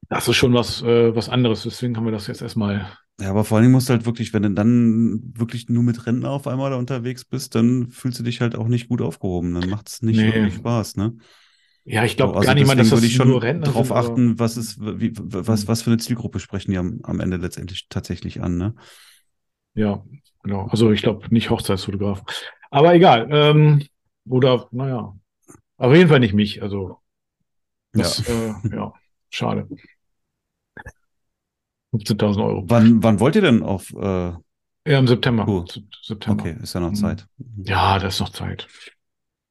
Speaker 3: das ist schon was, äh, was anderes, deswegen haben wir das jetzt erstmal.
Speaker 2: Ja, aber vor allem musst du halt wirklich, wenn du dann wirklich nur mit Rentner auf einmal da unterwegs bist, dann fühlst du dich halt auch nicht gut aufgehoben. Dann macht es nicht nee. wirklich Spaß, ne?
Speaker 3: Ja, ich glaube also gar nicht mal, dass das
Speaker 2: ich schon nur Rentner darauf sind, achten, was ist, wie, was, was für eine Zielgruppe sprechen die am, am Ende letztendlich tatsächlich an, ne?
Speaker 3: Ja, genau. Also ich glaube nicht Hochzeitsfotograf. Aber egal. Ähm, oder, naja. Auf jeden Fall nicht mich. Also das, ja, äh, ja schade. 15.000 Euro.
Speaker 2: Wann, wann wollt ihr denn auf? Äh, ja,
Speaker 3: im September. Uh,
Speaker 2: September. Okay, ist ja noch mhm. Zeit.
Speaker 3: Ja, da ist noch Zeit.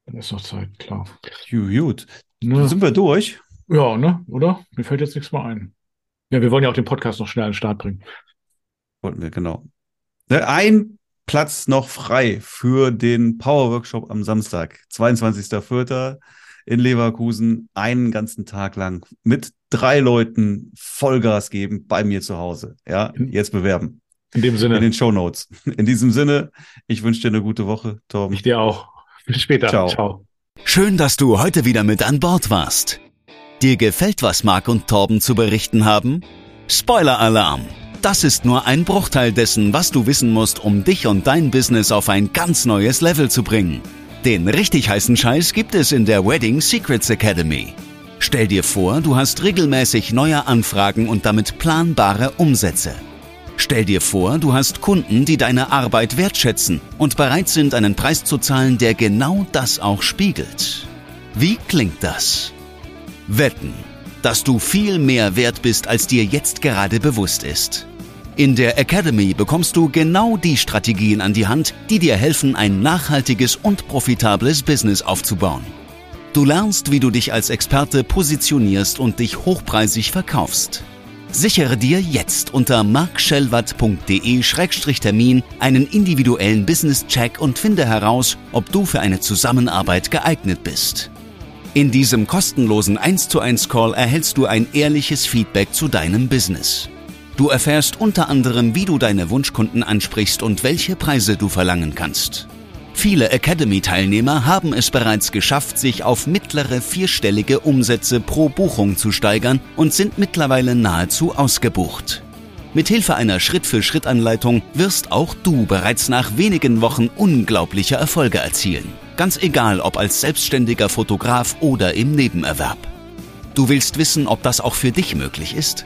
Speaker 3: Da ist noch Zeit, klar.
Speaker 2: Gut. Ne? Sind wir durch?
Speaker 3: Ja, ne? Oder? Mir fällt jetzt nichts mehr ein. Ja, wir wollen ja auch den Podcast noch schnell an den Start bringen.
Speaker 2: Wollten wir, genau. Ne, ein Platz noch frei für den Power Workshop am Samstag, 22.04. in Leverkusen, einen ganzen Tag lang mit drei Leuten Vollgas geben bei mir zu Hause. Ja, jetzt bewerben.
Speaker 3: In dem Sinne.
Speaker 2: In den Show Notes. In diesem Sinne, ich wünsche dir eine gute Woche, Torben.
Speaker 3: Ich dir auch. Bis später. Ciao. Ciao.
Speaker 1: Schön, dass du heute wieder mit an Bord warst. Dir gefällt, was Marc und Torben zu berichten haben? Spoiler-Alarm! Das ist nur ein Bruchteil dessen, was du wissen musst, um dich und dein Business auf ein ganz neues Level zu bringen. Den richtig heißen Scheiß gibt es in der Wedding Secrets Academy. Stell dir vor, du hast regelmäßig neue Anfragen und damit planbare Umsätze. Stell dir vor, du hast Kunden, die deine Arbeit wertschätzen und bereit sind, einen Preis zu zahlen, der genau das auch spiegelt. Wie klingt das? Wetten, dass du viel mehr wert bist, als dir jetzt gerade bewusst ist. In der Academy bekommst du genau die Strategien an die Hand, die dir helfen, ein nachhaltiges und profitables Business aufzubauen. Du lernst, wie du dich als Experte positionierst und dich hochpreisig verkaufst. Sichere dir jetzt unter markschellwatt.de-termin einen individuellen Business-Check und finde heraus, ob du für eine Zusammenarbeit geeignet bist. In diesem kostenlosen 1 zu 1 Call erhältst du ein ehrliches Feedback zu deinem Business. Du erfährst unter anderem, wie du deine Wunschkunden ansprichst und welche Preise du verlangen kannst. Viele Academy-Teilnehmer haben es bereits geschafft, sich auf mittlere vierstellige Umsätze pro Buchung zu steigern und sind mittlerweile nahezu ausgebucht. Mithilfe einer Schritt-für-Schritt-Anleitung wirst auch du bereits nach wenigen Wochen unglaubliche Erfolge erzielen. Ganz egal, ob als selbstständiger Fotograf oder im Nebenerwerb. Du willst wissen, ob das auch für dich möglich ist?